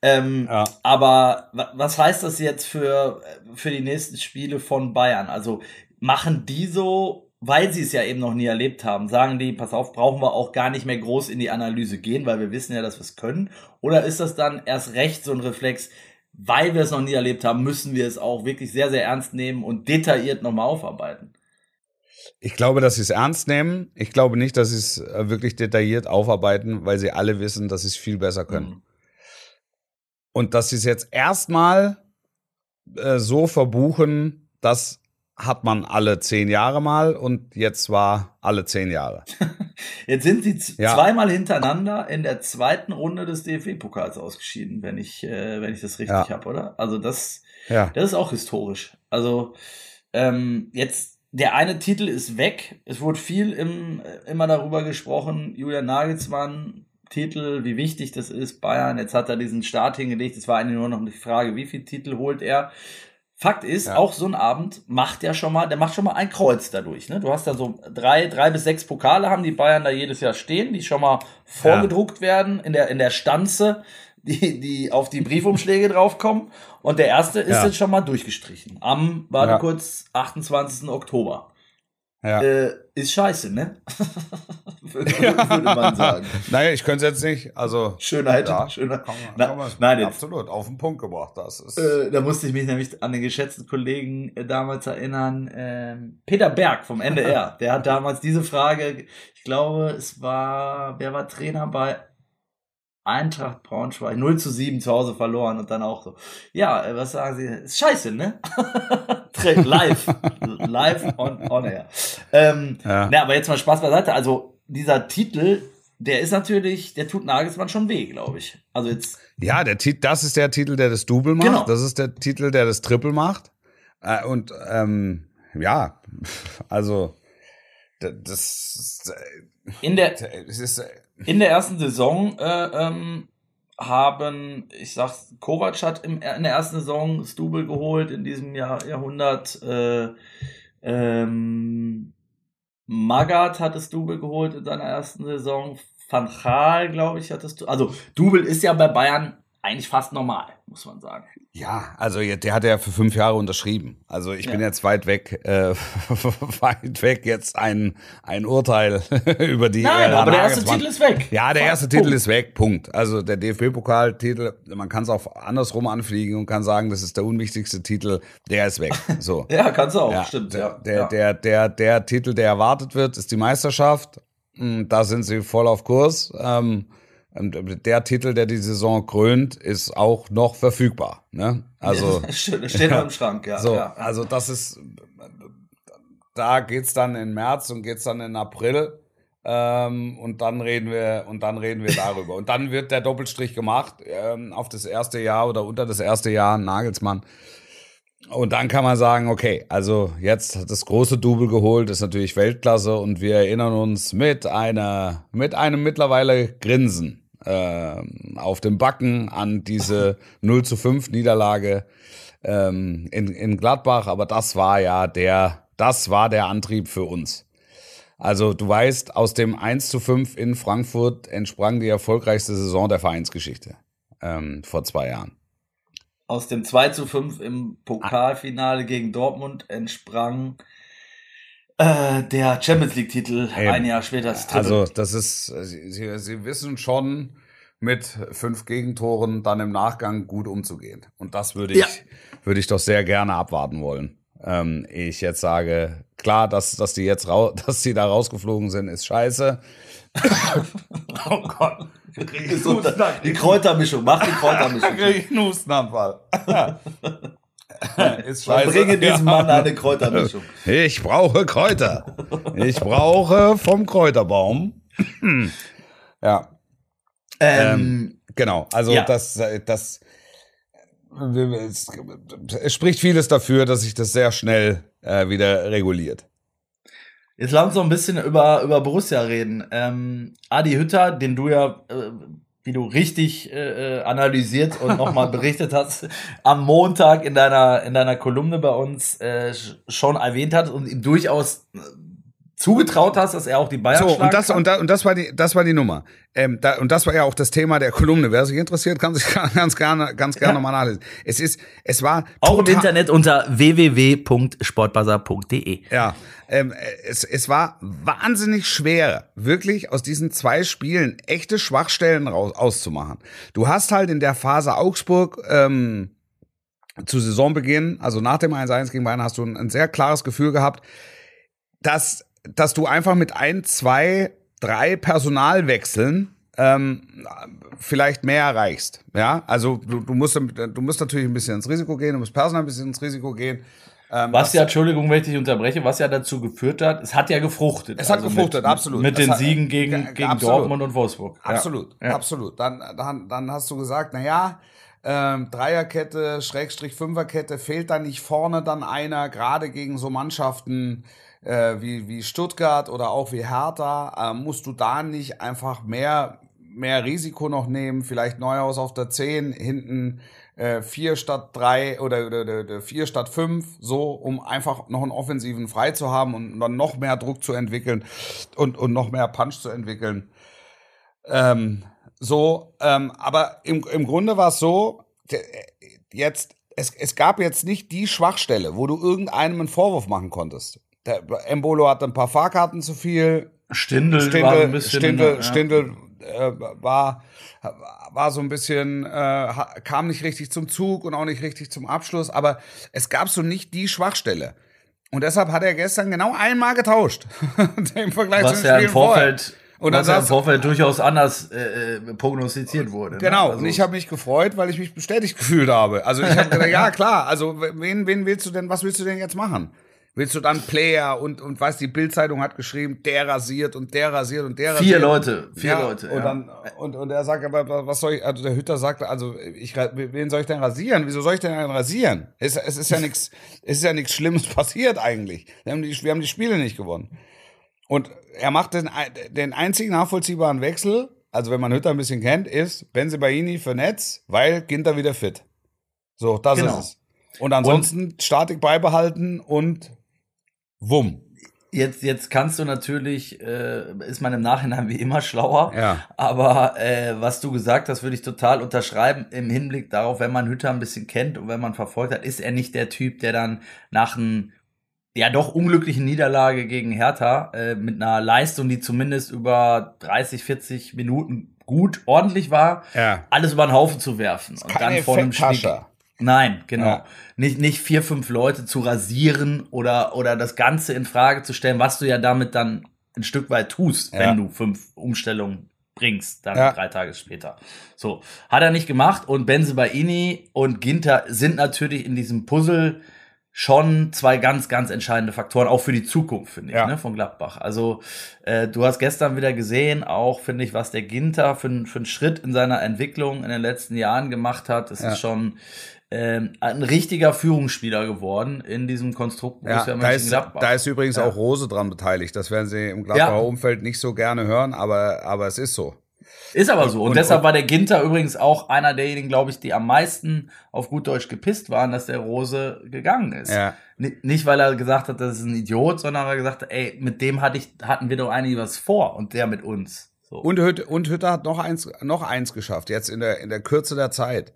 Ähm, Ja. Aber wa- was heißt das jetzt für, für die nächsten Spiele von Bayern? Also machen die so, weil sie es ja eben noch nie erlebt haben, sagen die, pass auf, brauchen wir auch gar nicht mehr groß in die Analyse gehen, weil wir wissen ja, dass wir es können? Oder ist das dann erst recht so ein Reflex, weil wir es noch nie erlebt haben, müssen wir es auch wirklich sehr, sehr ernst nehmen und detailliert nochmal aufarbeiten? Ich glaube, dass sie es ernst nehmen. Ich glaube nicht, dass sie es äh, wirklich detailliert aufarbeiten, weil sie alle wissen, dass sie es viel besser können. Mhm. Und dass sie es jetzt erstmal äh, so verbuchen, das hat man alle zehn Jahre mal und jetzt war alle zehn Jahre. Jetzt sind sie Ja. zweimal hintereinander in der zweiten Runde des DFB-Pokals ausgeschieden, wenn ich, äh, wenn ich das richtig Ja. habe, oder? Also das, Ja. das ist auch historisch. Also ähm, jetzt der eine Titel ist weg. Es wurde viel im, immer darüber gesprochen. Julian Nagelsmann Titel, wie wichtig das ist. Bayern. Jetzt hat er diesen Start hingelegt. Es war eigentlich nur noch die Frage, wie viel Titel holt er. Fakt ist, Ja. auch so ein Abend macht ja schon mal, der macht schon mal ein Kreuz dadurch. Ne? Du hast da so drei, drei bis sechs Pokale haben die Bayern da jedes Jahr stehen, die schon mal vorgedruckt werden in der, in der Stanze, die, die auf die Briefumschläge draufkommen. Und der erste ist Ja. jetzt schon mal durchgestrichen. Am, warte Ja. kurz, 28. Oktober. ja. Äh, ist scheiße, ne? würde, man sagen. Naja, ich könnte es jetzt nicht. Also Schönheit, ja, schöner. kann, Na, nein, jetzt, absolut auf den Punkt gebracht. Das ist äh, da musste ich mich nämlich an den geschätzten Kollegen äh, damals erinnern. Ähm, Peter Berg vom NDR, der hat damals diese Frage, ich glaube, es war, wer war Trainer bei Eintracht Braunschweig, 0 zu 7 zu Hause verloren und dann auch so. Ja, äh, was sagen Sie? Ist scheiße, ne? Live. Live on, on air. Ähm, Ja. na, aber jetzt mal Spaß beiseite. Also, dieser Titel, der ist natürlich, der tut Nagelsmann schon weh, glaube ich. Also jetzt, Ja, der Tit das ist der Titel, der das Double macht. Genau. Das ist der Titel, der das Triple macht. Äh, und ähm, ja, also d- das, in der, äh, es ist äh, In der ersten Saison äh, ähm, haben, ich sag's, Kovac hat im, in der ersten Saison Stubel geholt in diesem Jahr, Jahrhundert. Äh, ähm, Magath hat es Double geholt in seiner ersten Saison. Van Gaal, glaube ich, hattest du. Also Double ist ja bei Bayern eigentlich fast normal, muss man sagen. ja, also der hat ja für fünf Jahre unterschrieben. Also ich bin Ja. jetzt weit weg, äh, weit weg jetzt ein ein Urteil über die. Nein, äh, aber der erste Titel ist weg. Ja, der erste Titel Punkt. ist weg, Punkt. Also der DFB-Pokaltitel, man kann es auch andersrum anfliegen und kann sagen, das ist der unwichtigste Titel, der ist weg. So. Ja, kannst du auch, Ja, stimmt. der, ja. der, der, der, der Titel, der erwartet wird, ist die Meisterschaft. Mm, Da sind sie voll auf Kurs. Ähm, und der Titel, der die Saison krönt, ist auch noch verfügbar. Ne? Also, Steht steht noch im Schrank, ja. so, ja. also das ist, da geht's dann in März und geht's dann in April. Ähm, und dann reden wir und dann reden wir darüber. Und dann wird der Doppelstrich gemacht ähm, auf das erste Jahr oder unter das erste Jahr Nagelsmann. Und dann kann man sagen, okay, also jetzt hat das große Double geholt, ist natürlich Weltklasse und wir erinnern uns mit einer, mit einem mittlerweile Grinsen ähm, auf dem Backen an diese 0 zu 5 Niederlage ähm, in, in Gladbach. Aber das war ja der, das war der Antrieb für uns. Also du weißt, aus dem 1 zu 5 in Frankfurt entsprang die erfolgreichste Saison der Vereinsgeschichte ähm, vor zwei Jahren. Aus dem 2 zu 5 im Pokalfinale gegen Dortmund entsprang äh, der Champions League-Titel ein Jahr später. Das. Also das ist, sie, sie, wissen schon mit fünf Gegenttoren dann im Nachgang gut umzugehen. Und das würde ich, Ja. würde ich doch sehr gerne abwarten wollen. Ähm, ich jetzt sage, klar, dass, dass die jetzt rau dass die da rausgeflogen sind, ist scheiße. oh Gott. So, die Kräutermischung, mach die Kräutermischung. krieg ich einen Hustenanfall. ist scheiße. bringe diesem Ja. Mann eine Kräutermischung. Ich brauche Kräuter. Ich brauche vom Kräuterbaum Ja. Ähm, genau. Also ja. das, das es, es spricht vieles dafür, dass sich das sehr schnell äh, wieder reguliert. Jetzt lass uns noch ein bisschen über, über Borussia reden. Ähm, Adi Hütter, den du ja, äh, wie du richtig äh, analysiert und nochmal berichtet hast, am Montag in deiner, in deiner Kolumne bei uns äh, schon erwähnt hat und ihm durchaus äh, zugetraut hast, dass er auch die Bayern So, und das, kann. und, da, und das war die, das war die Nummer. Ähm, da, und das war ja auch das Thema der Kolumne. Wer sich interessiert, kann sich ganz gerne, ganz gerne Ja. nochmal nachlesen. Es ist, es war auch im Internet unter www.sportbuzzer.de. Ja, ähm, es, es war wahnsinnig schwer, wirklich aus diesen zwei Spielen echte Schwachstellen raus, auszumachen. Du hast halt in der Phase Augsburg ähm, zu Saisonbeginn, also nach dem 1-1 gegen Bayern, hast du ein, ein sehr klares Gefühl gehabt, dass, dass du einfach mit ein, zwei, drei Personalwechseln ähm, vielleicht mehr erreichst. Ja, also du, du, musst, du musst natürlich ein bisschen ins Risiko gehen, du musst personal ein bisschen ins Risiko gehen. Ähm, Was ja, Entschuldigung, wenn ich dich unterbreche, was ja dazu geführt hat, es hat ja gefruchtet. Also Es hat gefruchtet, mit, absolut. Mit Es den hat- Siegen gegen, Ge- gegen absolut. Dortmund und Wolfsburg. Absolut, Ja. absolut. Dann, dann, dann hast du gesagt, na ja, ähm, Dreierkette, Schrägstrich Fünferkette, fehlt da nicht vorne dann einer, gerade gegen so Mannschaften äh, wie, wie Stuttgart oder auch wie Hertha, äh, musst du da nicht einfach mehr, mehr Risiko noch nehmen, vielleicht Neuhaus auf der 10, hinten äh, vier statt drei oder, oder, oder, oder vier statt fünf, so, um einfach noch einen Offensiven frei zu haben und dann noch mehr Druck zu entwickeln und, und noch mehr Punch zu entwickeln. Ähm, so, ähm, aber im, im Grunde war es so, der, jetzt, es, es gab jetzt nicht die Schwachstelle, wo du irgendeinem einen Vorwurf machen konntest. Der Embolo hatte ein paar Fahrkarten zu viel, Stindl, war ein Stindel, bisschen. Stindel, ja. Stindel äh, war, war so ein bisschen, äh, kam nicht richtig zum Zug und auch nicht richtig zum Abschluss, aber es gab so nicht die Schwachstelle. Und deshalb hat er gestern genau einmal getauscht. Im Vergleich Was zu den ja im vorher. Vorfeld, Und was ja im Vorfeld durchaus anders äh, äh, prognostiziert wurde. ne? Genau, Also- und ich habe mich gefreut, weil ich mich bestätigt gefühlt habe. Also ich habe gedacht, ja klar, also wen, wen willst du denn, was willst du denn jetzt machen? Willst du dann Player und, und weißt, die Bildzeitung hat geschrieben, der rasiert und der rasiert und der rasiert. Vier Leute, vier ja, Leute. Und, ja. dann, und, und er sagt, aber was soll ich, also der Hütter sagt, also ich, wen soll ich denn rasieren? Wieso soll ich denn einen rasieren? Es, es ist ja nichts, es ist ja nichts Schlimmes passiert eigentlich. Wir haben, die, wir haben die Spiele nicht gewonnen. Und er macht den, den einzigen nachvollziehbaren Wechsel, also wenn man Hütter ein bisschen kennt, ist Benzebaini für Netz, weil Ginter wieder fit. So, das Genau. ist es. Und ansonsten Statik beibehalten und wumm. Jetzt, jetzt kannst du natürlich, äh, ist man im Nachhinein wie immer schlauer. Ja. Aber äh, was du gesagt hast, würde ich total unterschreiben im Hinblick darauf, wenn man Hütter ein bisschen kennt und wenn man verfolgt hat, ist er nicht der Typ, der dann nach einem ja doch unglücklichen Niederlage gegen Hertha äh, mit einer Leistung, die zumindest über 30, 40 Minuten gut, ordentlich war, Ja. alles über den Haufen zu werfen. Und dann vor einem Spiel. Fetttasche. Nein, genau. Ja. Nicht, nicht vier, fünf Leute zu rasieren oder, oder das Ganze in Frage zu stellen, was du ja damit dann ein Stück weit tust, Ja. wenn du fünf Umstellungen bringst, dann Ja. drei Tage später. So. Hat er nicht gemacht und Benzebaini und Ginter sind natürlich in diesem Puzzle schon zwei ganz, ganz entscheidende Faktoren, auch für die Zukunft, finde ich, Ja. ne, von Gladbach. Also, äh, du hast gestern wieder gesehen, auch, finde ich, was der Ginter für, für einen Schritt in seiner Entwicklung in den letzten Jahren gemacht hat. Es Ja. ist schon ähm, ein richtiger Führungsspieler geworden in diesem Konstrukt Ja, da ist, da ist übrigens Ja. auch Rose dran beteiligt. Das werden Sie im Gladbacher Ja. Umfeld nicht so gerne hören, aber, aber es ist so. Ist aber so. Und, und- deshalb und- war der Ginter übrigens auch einer derjenigen, glaube ich, die am meisten auf gut Deutsch gepisst waren, dass der Rose gegangen ist. Ja. Ni- Nicht, weil er gesagt hat, das ist ein Idiot, sondern weil er gesagt hat, ey, mit dem hatte ich, hatten wir doch eigentlich was vor und der mit uns. So. Und Hütte, und Hütte hat noch eins, noch eins geschafft, jetzt in der, in der Kürze der Zeit.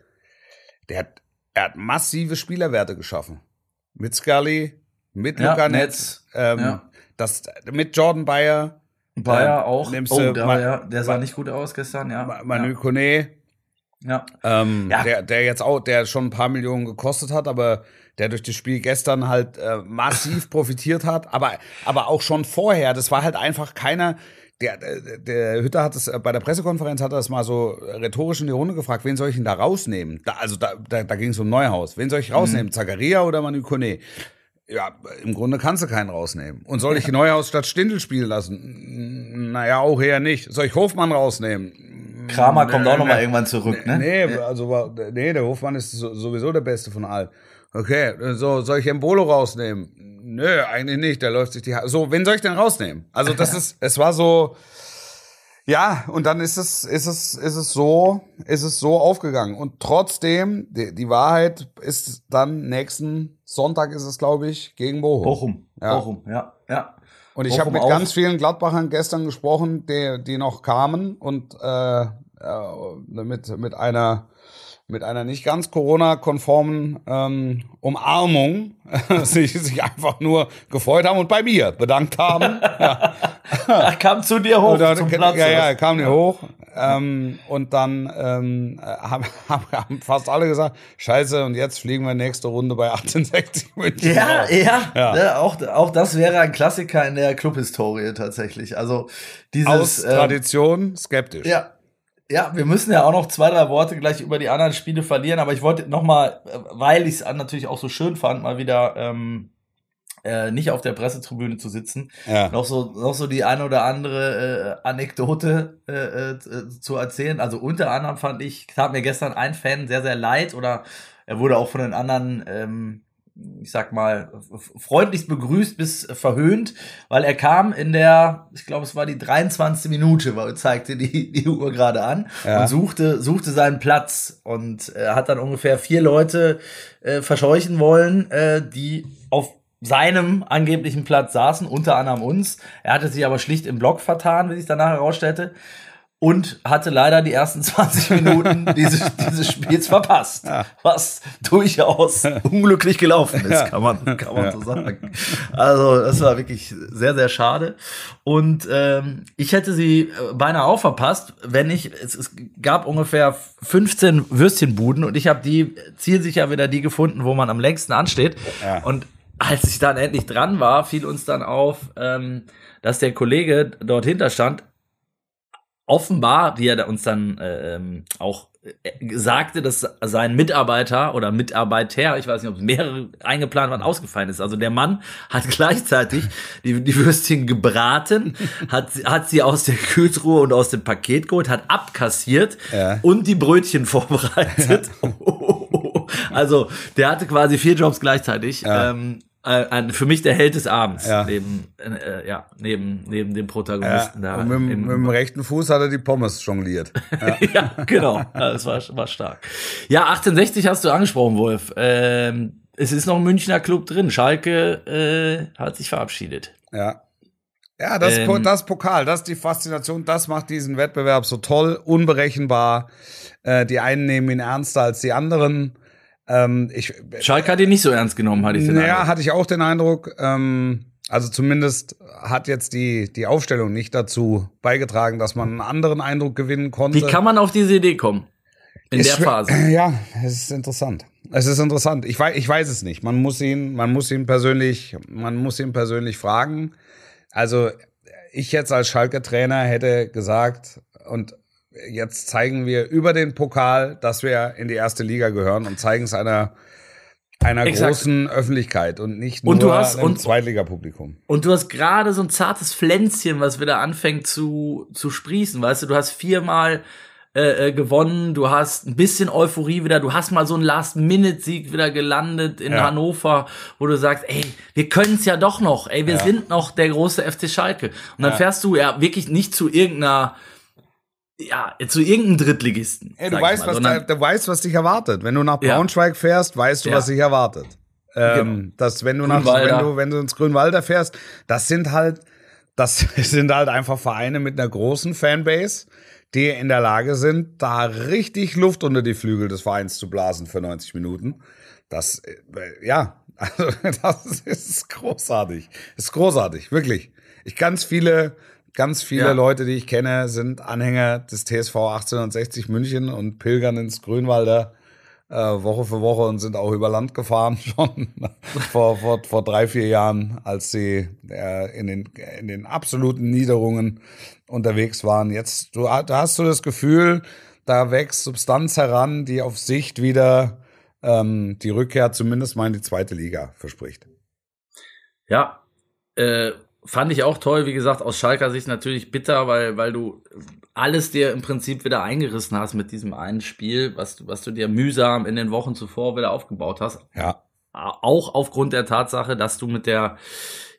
Der hat, er hat massive Spielerwerte geschaffen. Mit Scully, mit Ja, Luca Netz. Ähm, Ja. das, mit Jordan Bayer, Bayer ähm, auch. nimmst Oh, da, ja, der sah nicht gut aus gestern, ja. Ma- Manu Kone, ja. ähm, Ja. der, der jetzt auch, der schon ein paar Millionen gekostet hat, aber der durch das Spiel gestern halt äh, massiv profitiert hat, aber, aber auch schon vorher, das war halt einfach keiner, der, der, der Hütter hat es äh, bei der Pressekonferenz hat er es mal so rhetorisch in die Runde gefragt, wen soll ich denn da rausnehmen? Da, also da, da, da ging es um Neuhaus. Wen soll ich rausnehmen? Zagaria oder Manu Kone? Ja, im Grunde kannst du keinen rausnehmen. Und soll ich Neuhaus statt Stindl spielen lassen? Naja, auch eher nicht. Soll ich Hofmann rausnehmen? Kramer kommt Nee, auch nochmal irgendwann zurück, ne? Nee, also nee, der Hofmann ist so- sowieso der Beste von allen. Okay, so soll ich Embolo rausnehmen? Nö, eigentlich nicht. Der läuft sich die ha So, wen soll ich denn rausnehmen? Also das ist, es war so, ja, und dann ist es, ist es, ist es so, ist es so aufgegangen. Und trotzdem, die, die Wahrheit ist dann nächsten Sonntag ist es, glaube ich, gegen Bochum. Bochum. Ja. Bochum, ja, ja. Und ich habe mit auch. ganz vielen Gladbachern gestern gesprochen, die, die noch kamen und äh, äh, mit, mit einer mit einer nicht ganz Corona-konformen ähm, Umarmung sich, sich einfach nur gefreut haben und bei mir bedankt haben. ja. Ach, kam zu dir hoch dann- zum Platz. ja, ja, er kam hier hoch. Ähm, und dann ähm, haben, haben, haben fast alle gesagt, scheiße, und jetzt fliegen wir nächste Runde bei 1860 München. Ja, ja, Ja. Ne, auch, auch das wäre ein Klassiker in der Clubhistorie tatsächlich. Also dieses Aus ähm, Tradition skeptisch. Ja. Ja, wir müssen ja auch noch zwei, drei Worte gleich über die anderen Spiele verlieren, aber ich wollte noch mal, äh, weil ich es natürlich auch so schön fand, mal wieder ähm, äh, nicht auf der Pressetribüne zu sitzen, Ja. noch so noch so die eine oder andere äh, Anekdote äh, äh, zu erzählen. Also unter anderem fand ich, tat mir gestern ein Fan sehr sehr leid oder er wurde auch von den anderen ähm, ich sag mal, freundlichst begrüßt bis verhöhnt, weil er kam in der, ich glaube, es war die 23. Minute, weil zeigte die, die Uhr gerade an Ja. und suchte, suchte seinen Platz und er hat dann ungefähr vier Leute äh, verscheuchen wollen, äh, die auf seinem angeblichen Platz saßen, unter anderem uns. Er hatte sich aber schlicht im Block vertan, wie sich danach herausstellte. Und hatte leider die ersten 20 Minuten dieses, dieses Spiels verpasst. Was durchaus unglücklich gelaufen ist, kann man, kann man so sagen. Also, das war wirklich sehr, sehr schade. Und ähm, ich hätte sie äh, beinahe auch verpasst, wenn ich, es, es gab ungefähr 15 Würstchenbuden und ich habe die zielsicher wieder die gefunden, wo man am längsten ansteht. Ja. Und als ich dann endlich dran war, fiel uns dann auf, ähm, dass der Kollege dort hinter stand, offenbar, wie er uns dann äh, ähm, auch äh, sagte, dass sein Mitarbeiter oder Mitarbeiter, ich weiß nicht, ob es mehrere eingeplant waren, ausgefallen ist. Also der Mann hat gleichzeitig die, die Würstchen gebraten, hat, sie- hat sie aus der Kühltruhe und aus dem Paket geholt, hat abkassiert Ja. und die Brötchen vorbereitet. also der hatte quasi vier Jobs gleichzeitig. Ja. Ähm, äh, für mich der Held des Abends, Ja. neben, äh, ja, neben, neben dem Ja, Protagonisten da. und mit, dem- in- mit dem rechten Fuß hat er die Pommes jongliert. Ja. ja, genau. Ja, Das war, war stark. Ja, 1860 hast du angesprochen, Wolf. Ähm, es ist noch ein Münchner Club drin. Schalke äh, hat sich verabschiedet. Ja. Ja, das, Ähm, das Pokal, das ist die Faszination, das macht diesen Wettbewerb so toll, unberechenbar. Äh, die einen nehmen ihn ernster als die anderen. Ähm, ich, Schalke hat ihn nicht so ernst genommen, hatte ich den ja, Eindruck. hatte ich auch den Eindruck. Ähm, also zumindest hat jetzt die, die Aufstellung nicht dazu beigetragen, dass man einen anderen Eindruck gewinnen konnte. Wie kann man auf diese Idee kommen? In Ist der Phase. Ja, es ist interessant. Es ist interessant. Ich weiß, ich weiß es nicht. Man muss ihn, man muss ihn persönlich, man muss ihn persönlich fragen. Also ich jetzt als Schalke-Trainer hätte gesagt und jetzt zeigen wir über den Pokal, dass wir in die erste Liga gehören und zeigen es einer einer Exakt. großen Öffentlichkeit und nicht Und nur du hast- einem und- Zweitligapublikum. Und du hast gerade so ein zartes Pflänzchen, was wieder anfängt zu, zu sprießen. Weißt du, du hast viermal äh, äh, gewonnen, du hast ein bisschen Euphorie wieder, du hast mal so einen Last-Minute-Sieg wieder gelandet in Ja. Hannover, wo du sagst, ey, wir können es ja doch noch, ey, wir Ja. sind noch der große FC Schalke. Und dann Ja. fährst du ja wirklich nicht zu irgendeiner, ja, zu irgendeinem Drittligisten. Ey, du weißt, mal, was, da, du weißt, was dich erwartet. Wenn du nach Ja. Braunschweig fährst, weißt du, Ja. was dich erwartet. Ähm, Genau. dass wenn du nach, wenn du, wenn du ins Grünwalder fährst, das sind halt, das sind halt einfach Vereine mit einer großen Fanbase, die in der Lage sind, da richtig Luft unter die Flügel des Vereins zu blasen für 90 Minuten. Das, äh, ja, also das ist großartig. ist großartig, wirklich. Ich ganz viele, ganz viele Ja. Leute, die ich kenne, sind Anhänger des TSV 1860 München und pilgern ins Grünwalder äh, Woche für Woche und sind auch über Land gefahren schon vor, vor, vor drei, vier Jahren, als sie äh, in, den, in den absoluten Niederungen unterwegs waren. Jetzt, du, da hast du das Gefühl, da wächst Substanz heran, die auf Sicht wieder ähm, die Rückkehr zumindest mal in die zweite Liga verspricht. Ja, äh, fand ich auch toll, wie gesagt, aus Schalker Sicht natürlich bitter, weil, weil du alles dir im Prinzip wieder eingerissen hast mit diesem einen Spiel, was, du was du dir mühsam in den Wochen zuvor wieder aufgebaut hast. Ja. Auch aufgrund der Tatsache, dass du mit der,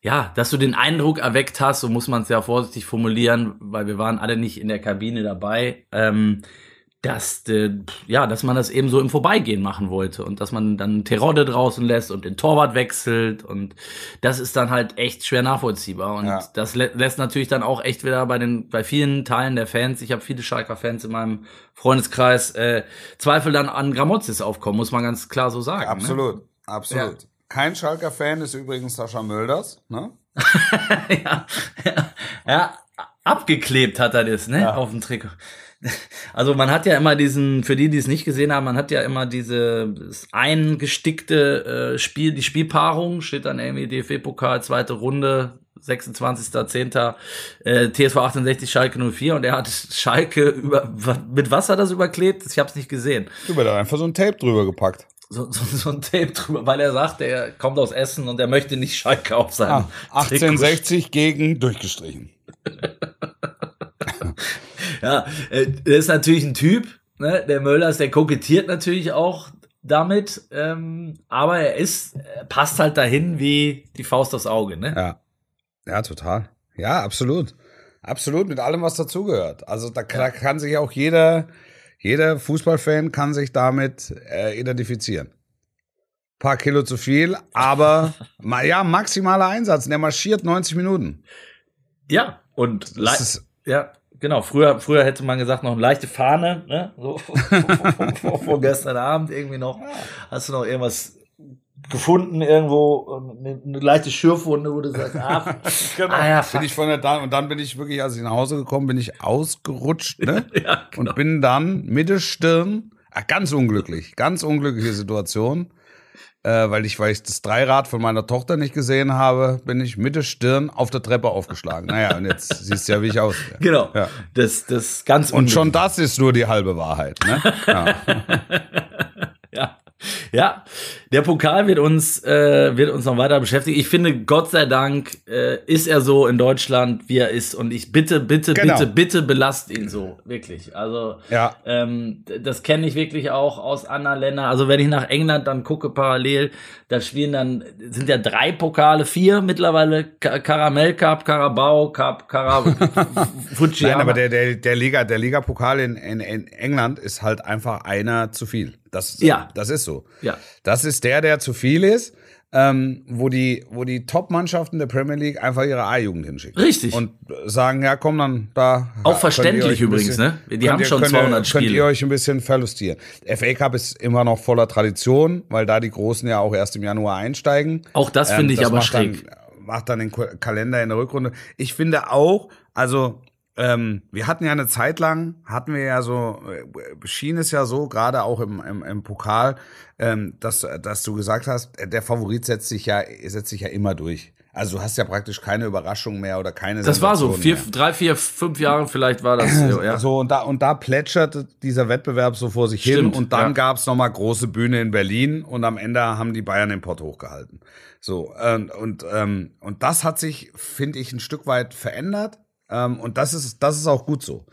ja, dass du den Eindruck erweckt hast, so muss man es ja vorsichtig formulieren, weil wir waren alle nicht in der Kabine dabei, ähm, dass, äh, ja, dass man das eben so im Vorbeigehen machen wollte und dass man dann Terodde draußen lässt und den Torwart wechselt und das ist dann halt echt schwer nachvollziehbar und Ja. das lä lässt natürlich dann auch echt wieder bei den bei vielen Teilen der Fans, ich habe viele Schalker Fans in meinem Freundeskreis, äh, Zweifel dann an Gramozis aufkommen, muss man ganz klar so sagen. Ne? Absolut, absolut. Kein Schalker-Fan ist übrigens Sascha Mölders, ne? ja, ja, ja, abgeklebt hat er das, ne, auf dem Trikot. Also man hat ja immer diesen, für die, die es nicht gesehen haben, man hat ja immer diese das eingestickte äh, Spiel, die Spielpaarung, steht dann irgendwie DFB-Pokal, zweite Runde, 26.10. Äh, TSV 68 Schalke 04 und er hat Schalke über, mit was hat er das überklebt? Ich habe es nicht gesehen. Du da einfach so ein Tape drüber gepackt. So, so, so ein Tape drüber, weil er sagt, er kommt aus Essen und er möchte nicht Schalke auf seinem Ah, Trikot 1860 gegen durchgestrichen. Ja, äh, der ist natürlich ein Typ, ne? Der Möllers, der kokettiert natürlich auch damit, ähm, aber er ist, er passt halt dahin wie die Faust aufs Auge, ne? Ja. Ja, total. Ja, absolut. Absolut, mit allem, was dazugehört. Also da, da kann sich auch jeder, jeder Fußballfan kann sich damit äh, identifizieren. Paar Kilo zu viel, aber ma, ja, maximaler Einsatz. Und Der marschiert 90 Minuten. Ja, und Das ist, ja, genau. Früher, früher hätte man gesagt, noch eine leichte Fahne, ne? So vor gestern Abend irgendwie noch. Hast du noch irgendwas gefunden irgendwo, eine, eine leichte Schürfwunde, wo du sagst, ah, ah ja, bin ich von der da und dann bin ich wirklich, als ich nach Hause gekommen bin, ich ausgerutscht, ne? ja, genau. Und bin dann Mitte Stirn, ah, ganz unglücklich, ganz unglückliche Situation, äh, weil ich, weil ich das Dreirad von meiner Tochter nicht gesehen habe, bin ich Mitte Stirn auf der Treppe aufgeschlagen. Naja, und jetzt siehst du ja, wie ich aussehe. Genau. Ja. Das, das ganz Und schon das ist nur die halbe Wahrheit, ne? Ja. Ja. Ja, der Pokal wird uns, äh, wird uns noch weiter beschäftigen. Ich finde, Gott sei Dank äh, ist er so in Deutschland, wie er ist. Und ich bitte, bitte, Genau. bitte, bitte belast ihn so. Wirklich. Also, Ja. ähm, das kenne ich wirklich auch aus anderen Ländern. Also, wenn ich nach England dann gucke, parallel, da spielen dann, sind ja drei Pokale, vier mittlerweile. Ka- Karamell Cup, Carabao Cup, Carab Fujiyama. Nein, aber der, der, der Liga, der Ligapokal in, in, in England ist halt einfach einer zu viel. Das, Ja. das ist so. Ja. Das ist der, der zu viel ist, ähm, wo die, wo die Top-Mannschaften der Premier League einfach ihre A-Jugend hinschicken. Richtig. Und sagen, ja, komm dann da. Auch verständlich übrigens, bisschen- ne? Die haben ihr- schon könnt ihr- 200 Könnt Spiele. ihr euch ein bisschen verlustieren. FA Cup ist immer noch voller Tradition, weil da die Großen ja auch erst im Januar einsteigen. Auch das finde ich aber macht schräg. Dann, macht dann den Kalender in der Rückrunde. Ich finde auch, also ähm, wir hatten ja eine Zeit lang, hatten wir ja so, äh, schien es ja so, gerade auch im, im, im Pokal, ähm, dass, dass du gesagt hast, der Favorit setzt sich ja, setzt sich ja immer durch. Also du hast ja praktisch keine Überraschung mehr oder keine Das war so, Sensation vier, mehr. drei, vier, fünf Jahre vielleicht war das. ja. So, und da, und da plätscherte dieser Wettbewerb so vor sich Stimmt, hin. Und dann ja. gab's noch mal große Bühne in Berlin und am Ende haben die Bayern den Pott hochgehalten. So, ähm, und, ähm, und das hat sich, finde ich, ein Stück weit verändert. Ähm, und das ist, das ist auch gut so.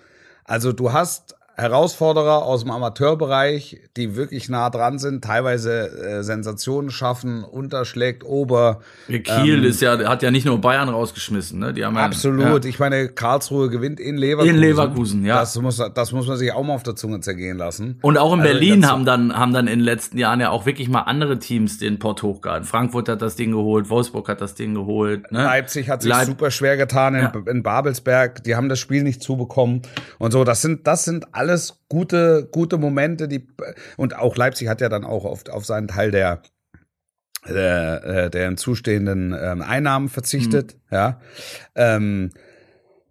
Also du hast Herausforderer aus dem Amateurbereich, die wirklich nah dran sind, teilweise äh, Sensationen schaffen, unterschlägt, Ober. Kiel ist ja, hat ja nicht nur Bayern rausgeschmissen, ne? Die haben Absolut. Ja. Ich meine, Karlsruhe gewinnt in Leverkusen. In Leverkusen, ja. Das muss, das muss man sich auch mal auf der Zunge zergehen lassen. Und auch in Also Berlin haben dann, haben dann in den letzten Jahren ja auch wirklich mal andere Teams den Pott hochgehalten. Frankfurt hat das Ding geholt, Wolfsburg hat das Ding geholt. Ne? Leipzig hat sich Leip- super schwer getan in, Ja. in Babelsberg. Die haben das Spiel nicht zubekommen und so. Das sind, das sind alles gute, gute Momente. Die und auch Leipzig hat ja dann auch auf, auf seinen Teil der der, äh, der hinzustehenden ähm, Einnahmen verzichtet. Ja. Ähm,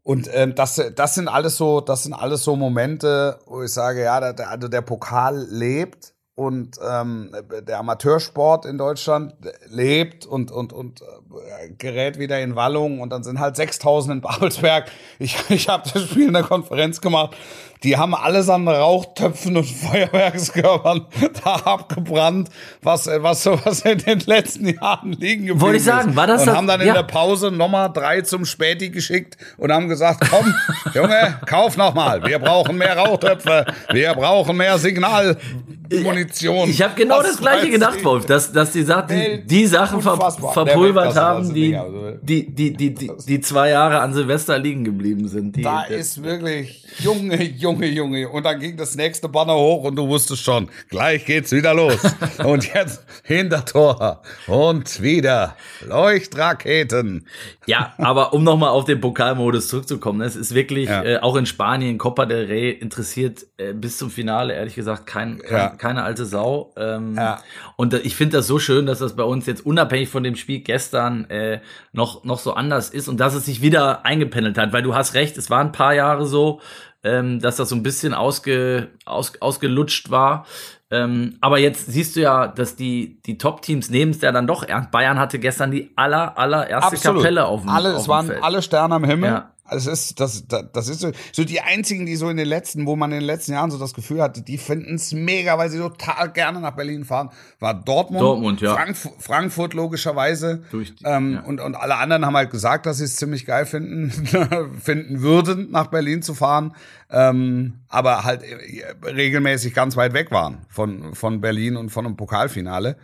und ähm, das, das sind alles so, das sind alles so Momente, wo ich sage, ja, der, der, also der Pokal lebt und ähm, der Amateursport in Deutschland lebt und, und, und äh, gerät wieder in Wallung und dann sind halt 6000 in Babelsberg. Ich, ich habe das Spiel in der Konferenz gemacht. Die haben alles an Rauchtöpfen und Feuerwerkskörpern da abgebrannt, was, was sowas in den letzten Jahren liegen geblieben Wollte ich sagen, war das Und das- haben dann in ja. der Pause Nummer drei zum Späti geschickt und haben gesagt, komm, Junge, kauf noch mal. Wir brauchen mehr Rauchtöpfe. Wir brauchen mehr Signalmunition. Ich habe genau Was das gleiche gedacht, ich? Wolf, dass, dass die sagt, die, die Sachen ver verpulvert haben, die, also. die, die, die, die, die zwei Jahre an Silvester liegen geblieben sind. Die, Da ist wirklich Junge, Junge, Junge. Und dann ging das nächste Banner hoch und du wusstest schon, gleich geht's wieder los. und jetzt Hintertor und wieder Leuchtraketen. Ja, aber um nochmal auf den Pokalmodus zurückzukommen, es ist wirklich, Ja. äh, auch in Spanien, Copa del Rey interessiert äh, bis zum Finale, ehrlich gesagt, kein, kein, Ja. keine alte Sau. Ähm, Ja. Und ich finde das so schön, dass das bei uns jetzt unabhängig von dem Spiel gestern äh, noch, noch so anders ist und dass es sich wieder eingependelt hat, weil du hast recht, es waren ein paar Jahre so, ähm, dass das so ein bisschen ausge, aus, ausgelutscht war. Ähm, aber jetzt siehst du ja, dass die, die Top-Teams nehmen es ja dann doch ernst. Bayern hatte gestern die aller, allererste Kapelle auf dem, alle, auf es waren Feld. alle Sterne am Himmel. Ja. Es ist, das, das, das ist so, so die einzigen, die so in den letzten, wo man in den letzten Jahren so das Gefühl hatte, die finden es mega, weil sie total gerne nach Berlin fahren, war Dortmund, Dortmund, ja. Durch Frankfurt logischerweise. die- ähm, ja. und, und alle anderen haben halt gesagt, dass sie es ziemlich geil finden, finden würden, nach Berlin zu fahren, ähm, aber halt äh, regelmäßig ganz weit weg waren von, von Berlin und von einem Pokalfinale.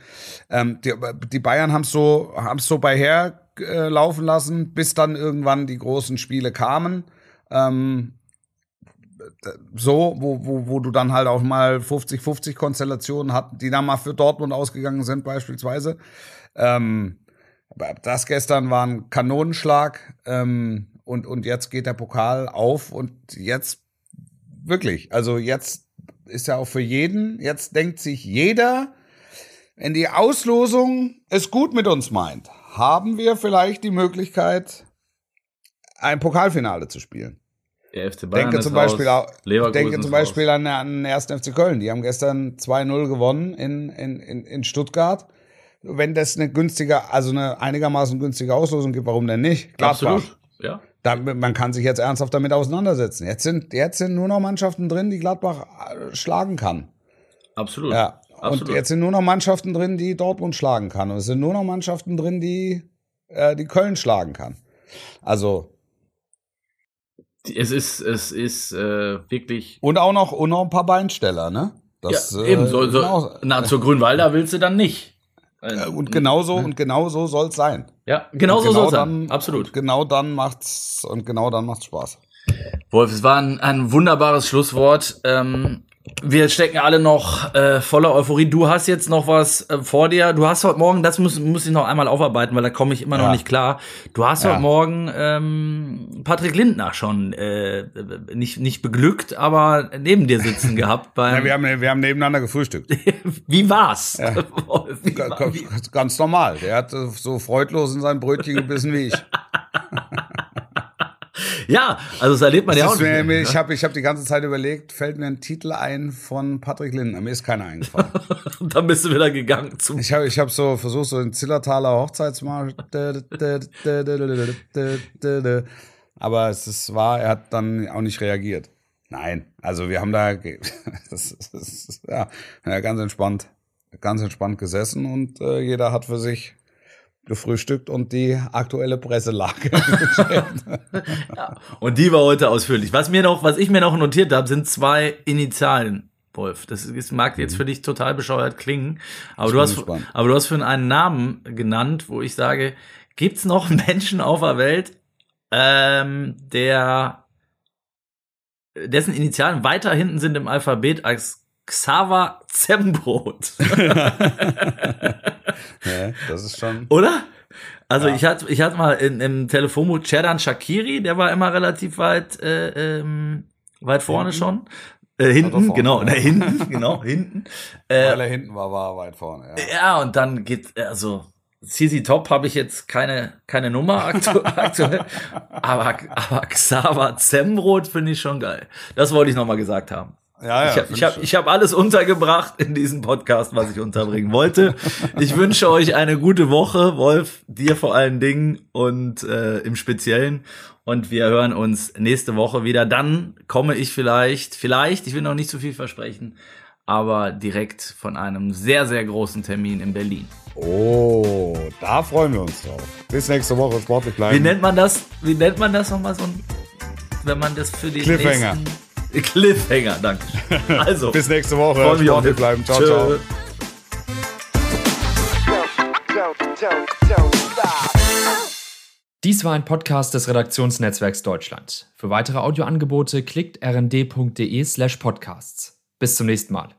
Ähm, die, die Bayern haben es so, haben's so bei her äh, laufen lassen, bis dann irgendwann die großen Spiele kamen. Ähm, so, wo, wo, wo du dann halt auch mal 50-50 Konstellationen hatten, die dann mal für Dortmund ausgegangen sind, beispielsweise. Ähm, aber das gestern war ein Kanonenschlag ähm, und, und jetzt geht der Pokal auf und jetzt wirklich, also jetzt ist ja auch für jeden, jetzt denkt sich jeder, wenn die Auslosung es gut mit uns meint, haben wir vielleicht die Möglichkeit, ein Pokalfinale zu spielen. Der FC Bayern denke zum Beispiel, raus. auch, denke zum. Beispiel an, an den 1. FC Köln. Die haben gestern 2-0 gewonnen in, in, in, in Stuttgart. Wenn das eine günstige, also eine einigermaßen günstige Auslosung gibt, warum denn nicht? Gladbach. Absolut. Ja. Da, man kann sich jetzt ernsthaft damit auseinandersetzen. Jetzt sind, jetzt sind nur noch Mannschaften drin, die Gladbach äh, schlagen kann. Absolut. Ja. Absolut. Und jetzt sind nur noch Mannschaften drin, die Dortmund schlagen kann. Und es sind nur noch Mannschaften drin, die, äh, die Köln schlagen kann. Also, es ist, es ist äh, wirklich. und auch noch, und noch ein paar Beinsteller, ne? Das, ja, äh, eben, so, so, genau- na, zur Grünwalder willst du dann nicht. Äh, Und genauso, und genau so soll's sein. Ja, genau so Und soll es sein. Absolut. Genau dann macht's, und genau dann macht's Spaß. Wolf, es war ein, ein wunderbares Schlusswort. Ähm, wir stecken alle noch äh, voller Euphorie. Du hast jetzt noch was äh, vor dir. Du hast heute Morgen, das muss, muss ich noch einmal aufarbeiten, weil da komme ich immer noch Ja. nicht klar. Du hast Ja. heute Morgen ähm, Patrick Lindner schon äh, nicht, nicht beglückt, aber neben dir sitzen gehabt. Beim, Ja, wir, haben, wir haben nebeneinander gefrühstückt. wie war's? Wolf, wie war- ga- Ganz normal. Der hat so freudlos in sein Brötchen gebissen wie ich. Ja, also das erlebt man ja Das auch ist mir, nicht. mehr, ich habe ich hab die ganze Zeit überlegt, fällt mir ein Titel ein von Patrick Lindner. Mir ist keiner eingefallen. Und dann bist du wieder gegangen zum Ich habe ich hab so versucht, so den Zillertaler Hochzeitsmarsch. Aber es ist, war, er hat dann auch nicht reagiert. Nein, also wir haben da das ist, ja, ja, ganz entspannt, ganz entspannt gesessen und äh, jeder hat für sich gefrühstückt und die aktuelle Presselage. Und die war heute ausführlich. Was mir noch, was ich mir noch notiert habe, sind zwei Initialen. Wolf, das ist, mag jetzt für dich total bescheuert klingen, aber du hast, gespannt. aber du hast für einen Namen genannt, wo ich sage, gibt's noch Menschen auf der Welt, ähm, der dessen Initialen weiter hinten sind im Alphabet als Xaver Zembrot, ja, das ist schon. oder? Also Ja. ich hatte, ich hatte mal in, im Telefonbuch Chedan Shakiri, der war immer relativ weit, äh, ähm, weit vorne Hinten? schon. Äh, hinten, vorne, genau, ja. hinten, genau, hinten. Äh, Weil er hinten war, war er weit vorne. Ja. ja, und dann geht, also CC Top habe ich jetzt keine, keine Nummer aktu aktuell, aber, aber Xaver Zembrot finde ich schon geil. Das wollte ich nochmal gesagt haben. Ja, ja, ich habe ich hab, ich hab alles untergebracht in diesem Podcast, was ich unterbringen wollte. Ich wünsche euch eine gute Woche, Wolf, dir vor allen Dingen und äh, im Speziellen. Und wir hören uns nächste Woche wieder. Dann komme ich vielleicht, vielleicht, ich will noch nicht zu viel versprechen, aber direkt von einem sehr, sehr großen Termin in Berlin. Oh, da freuen wir uns drauf. Bis nächste Woche, sportlich bleiben. Wie nennt man das? Wie nennt man das nochmal so ein, wenn man das für die Cliffhanger. nächsten Cliffhanger, danke. Also, Bis nächste Woche, freu mich auf sportlich bleiben. Ciao, Tschö. ciao. Dies war ein Podcast des Redaktionsnetzwerks Deutschland. Für weitere Audioangebote klickt rnd.de slash podcasts. Bis zum nächsten Mal.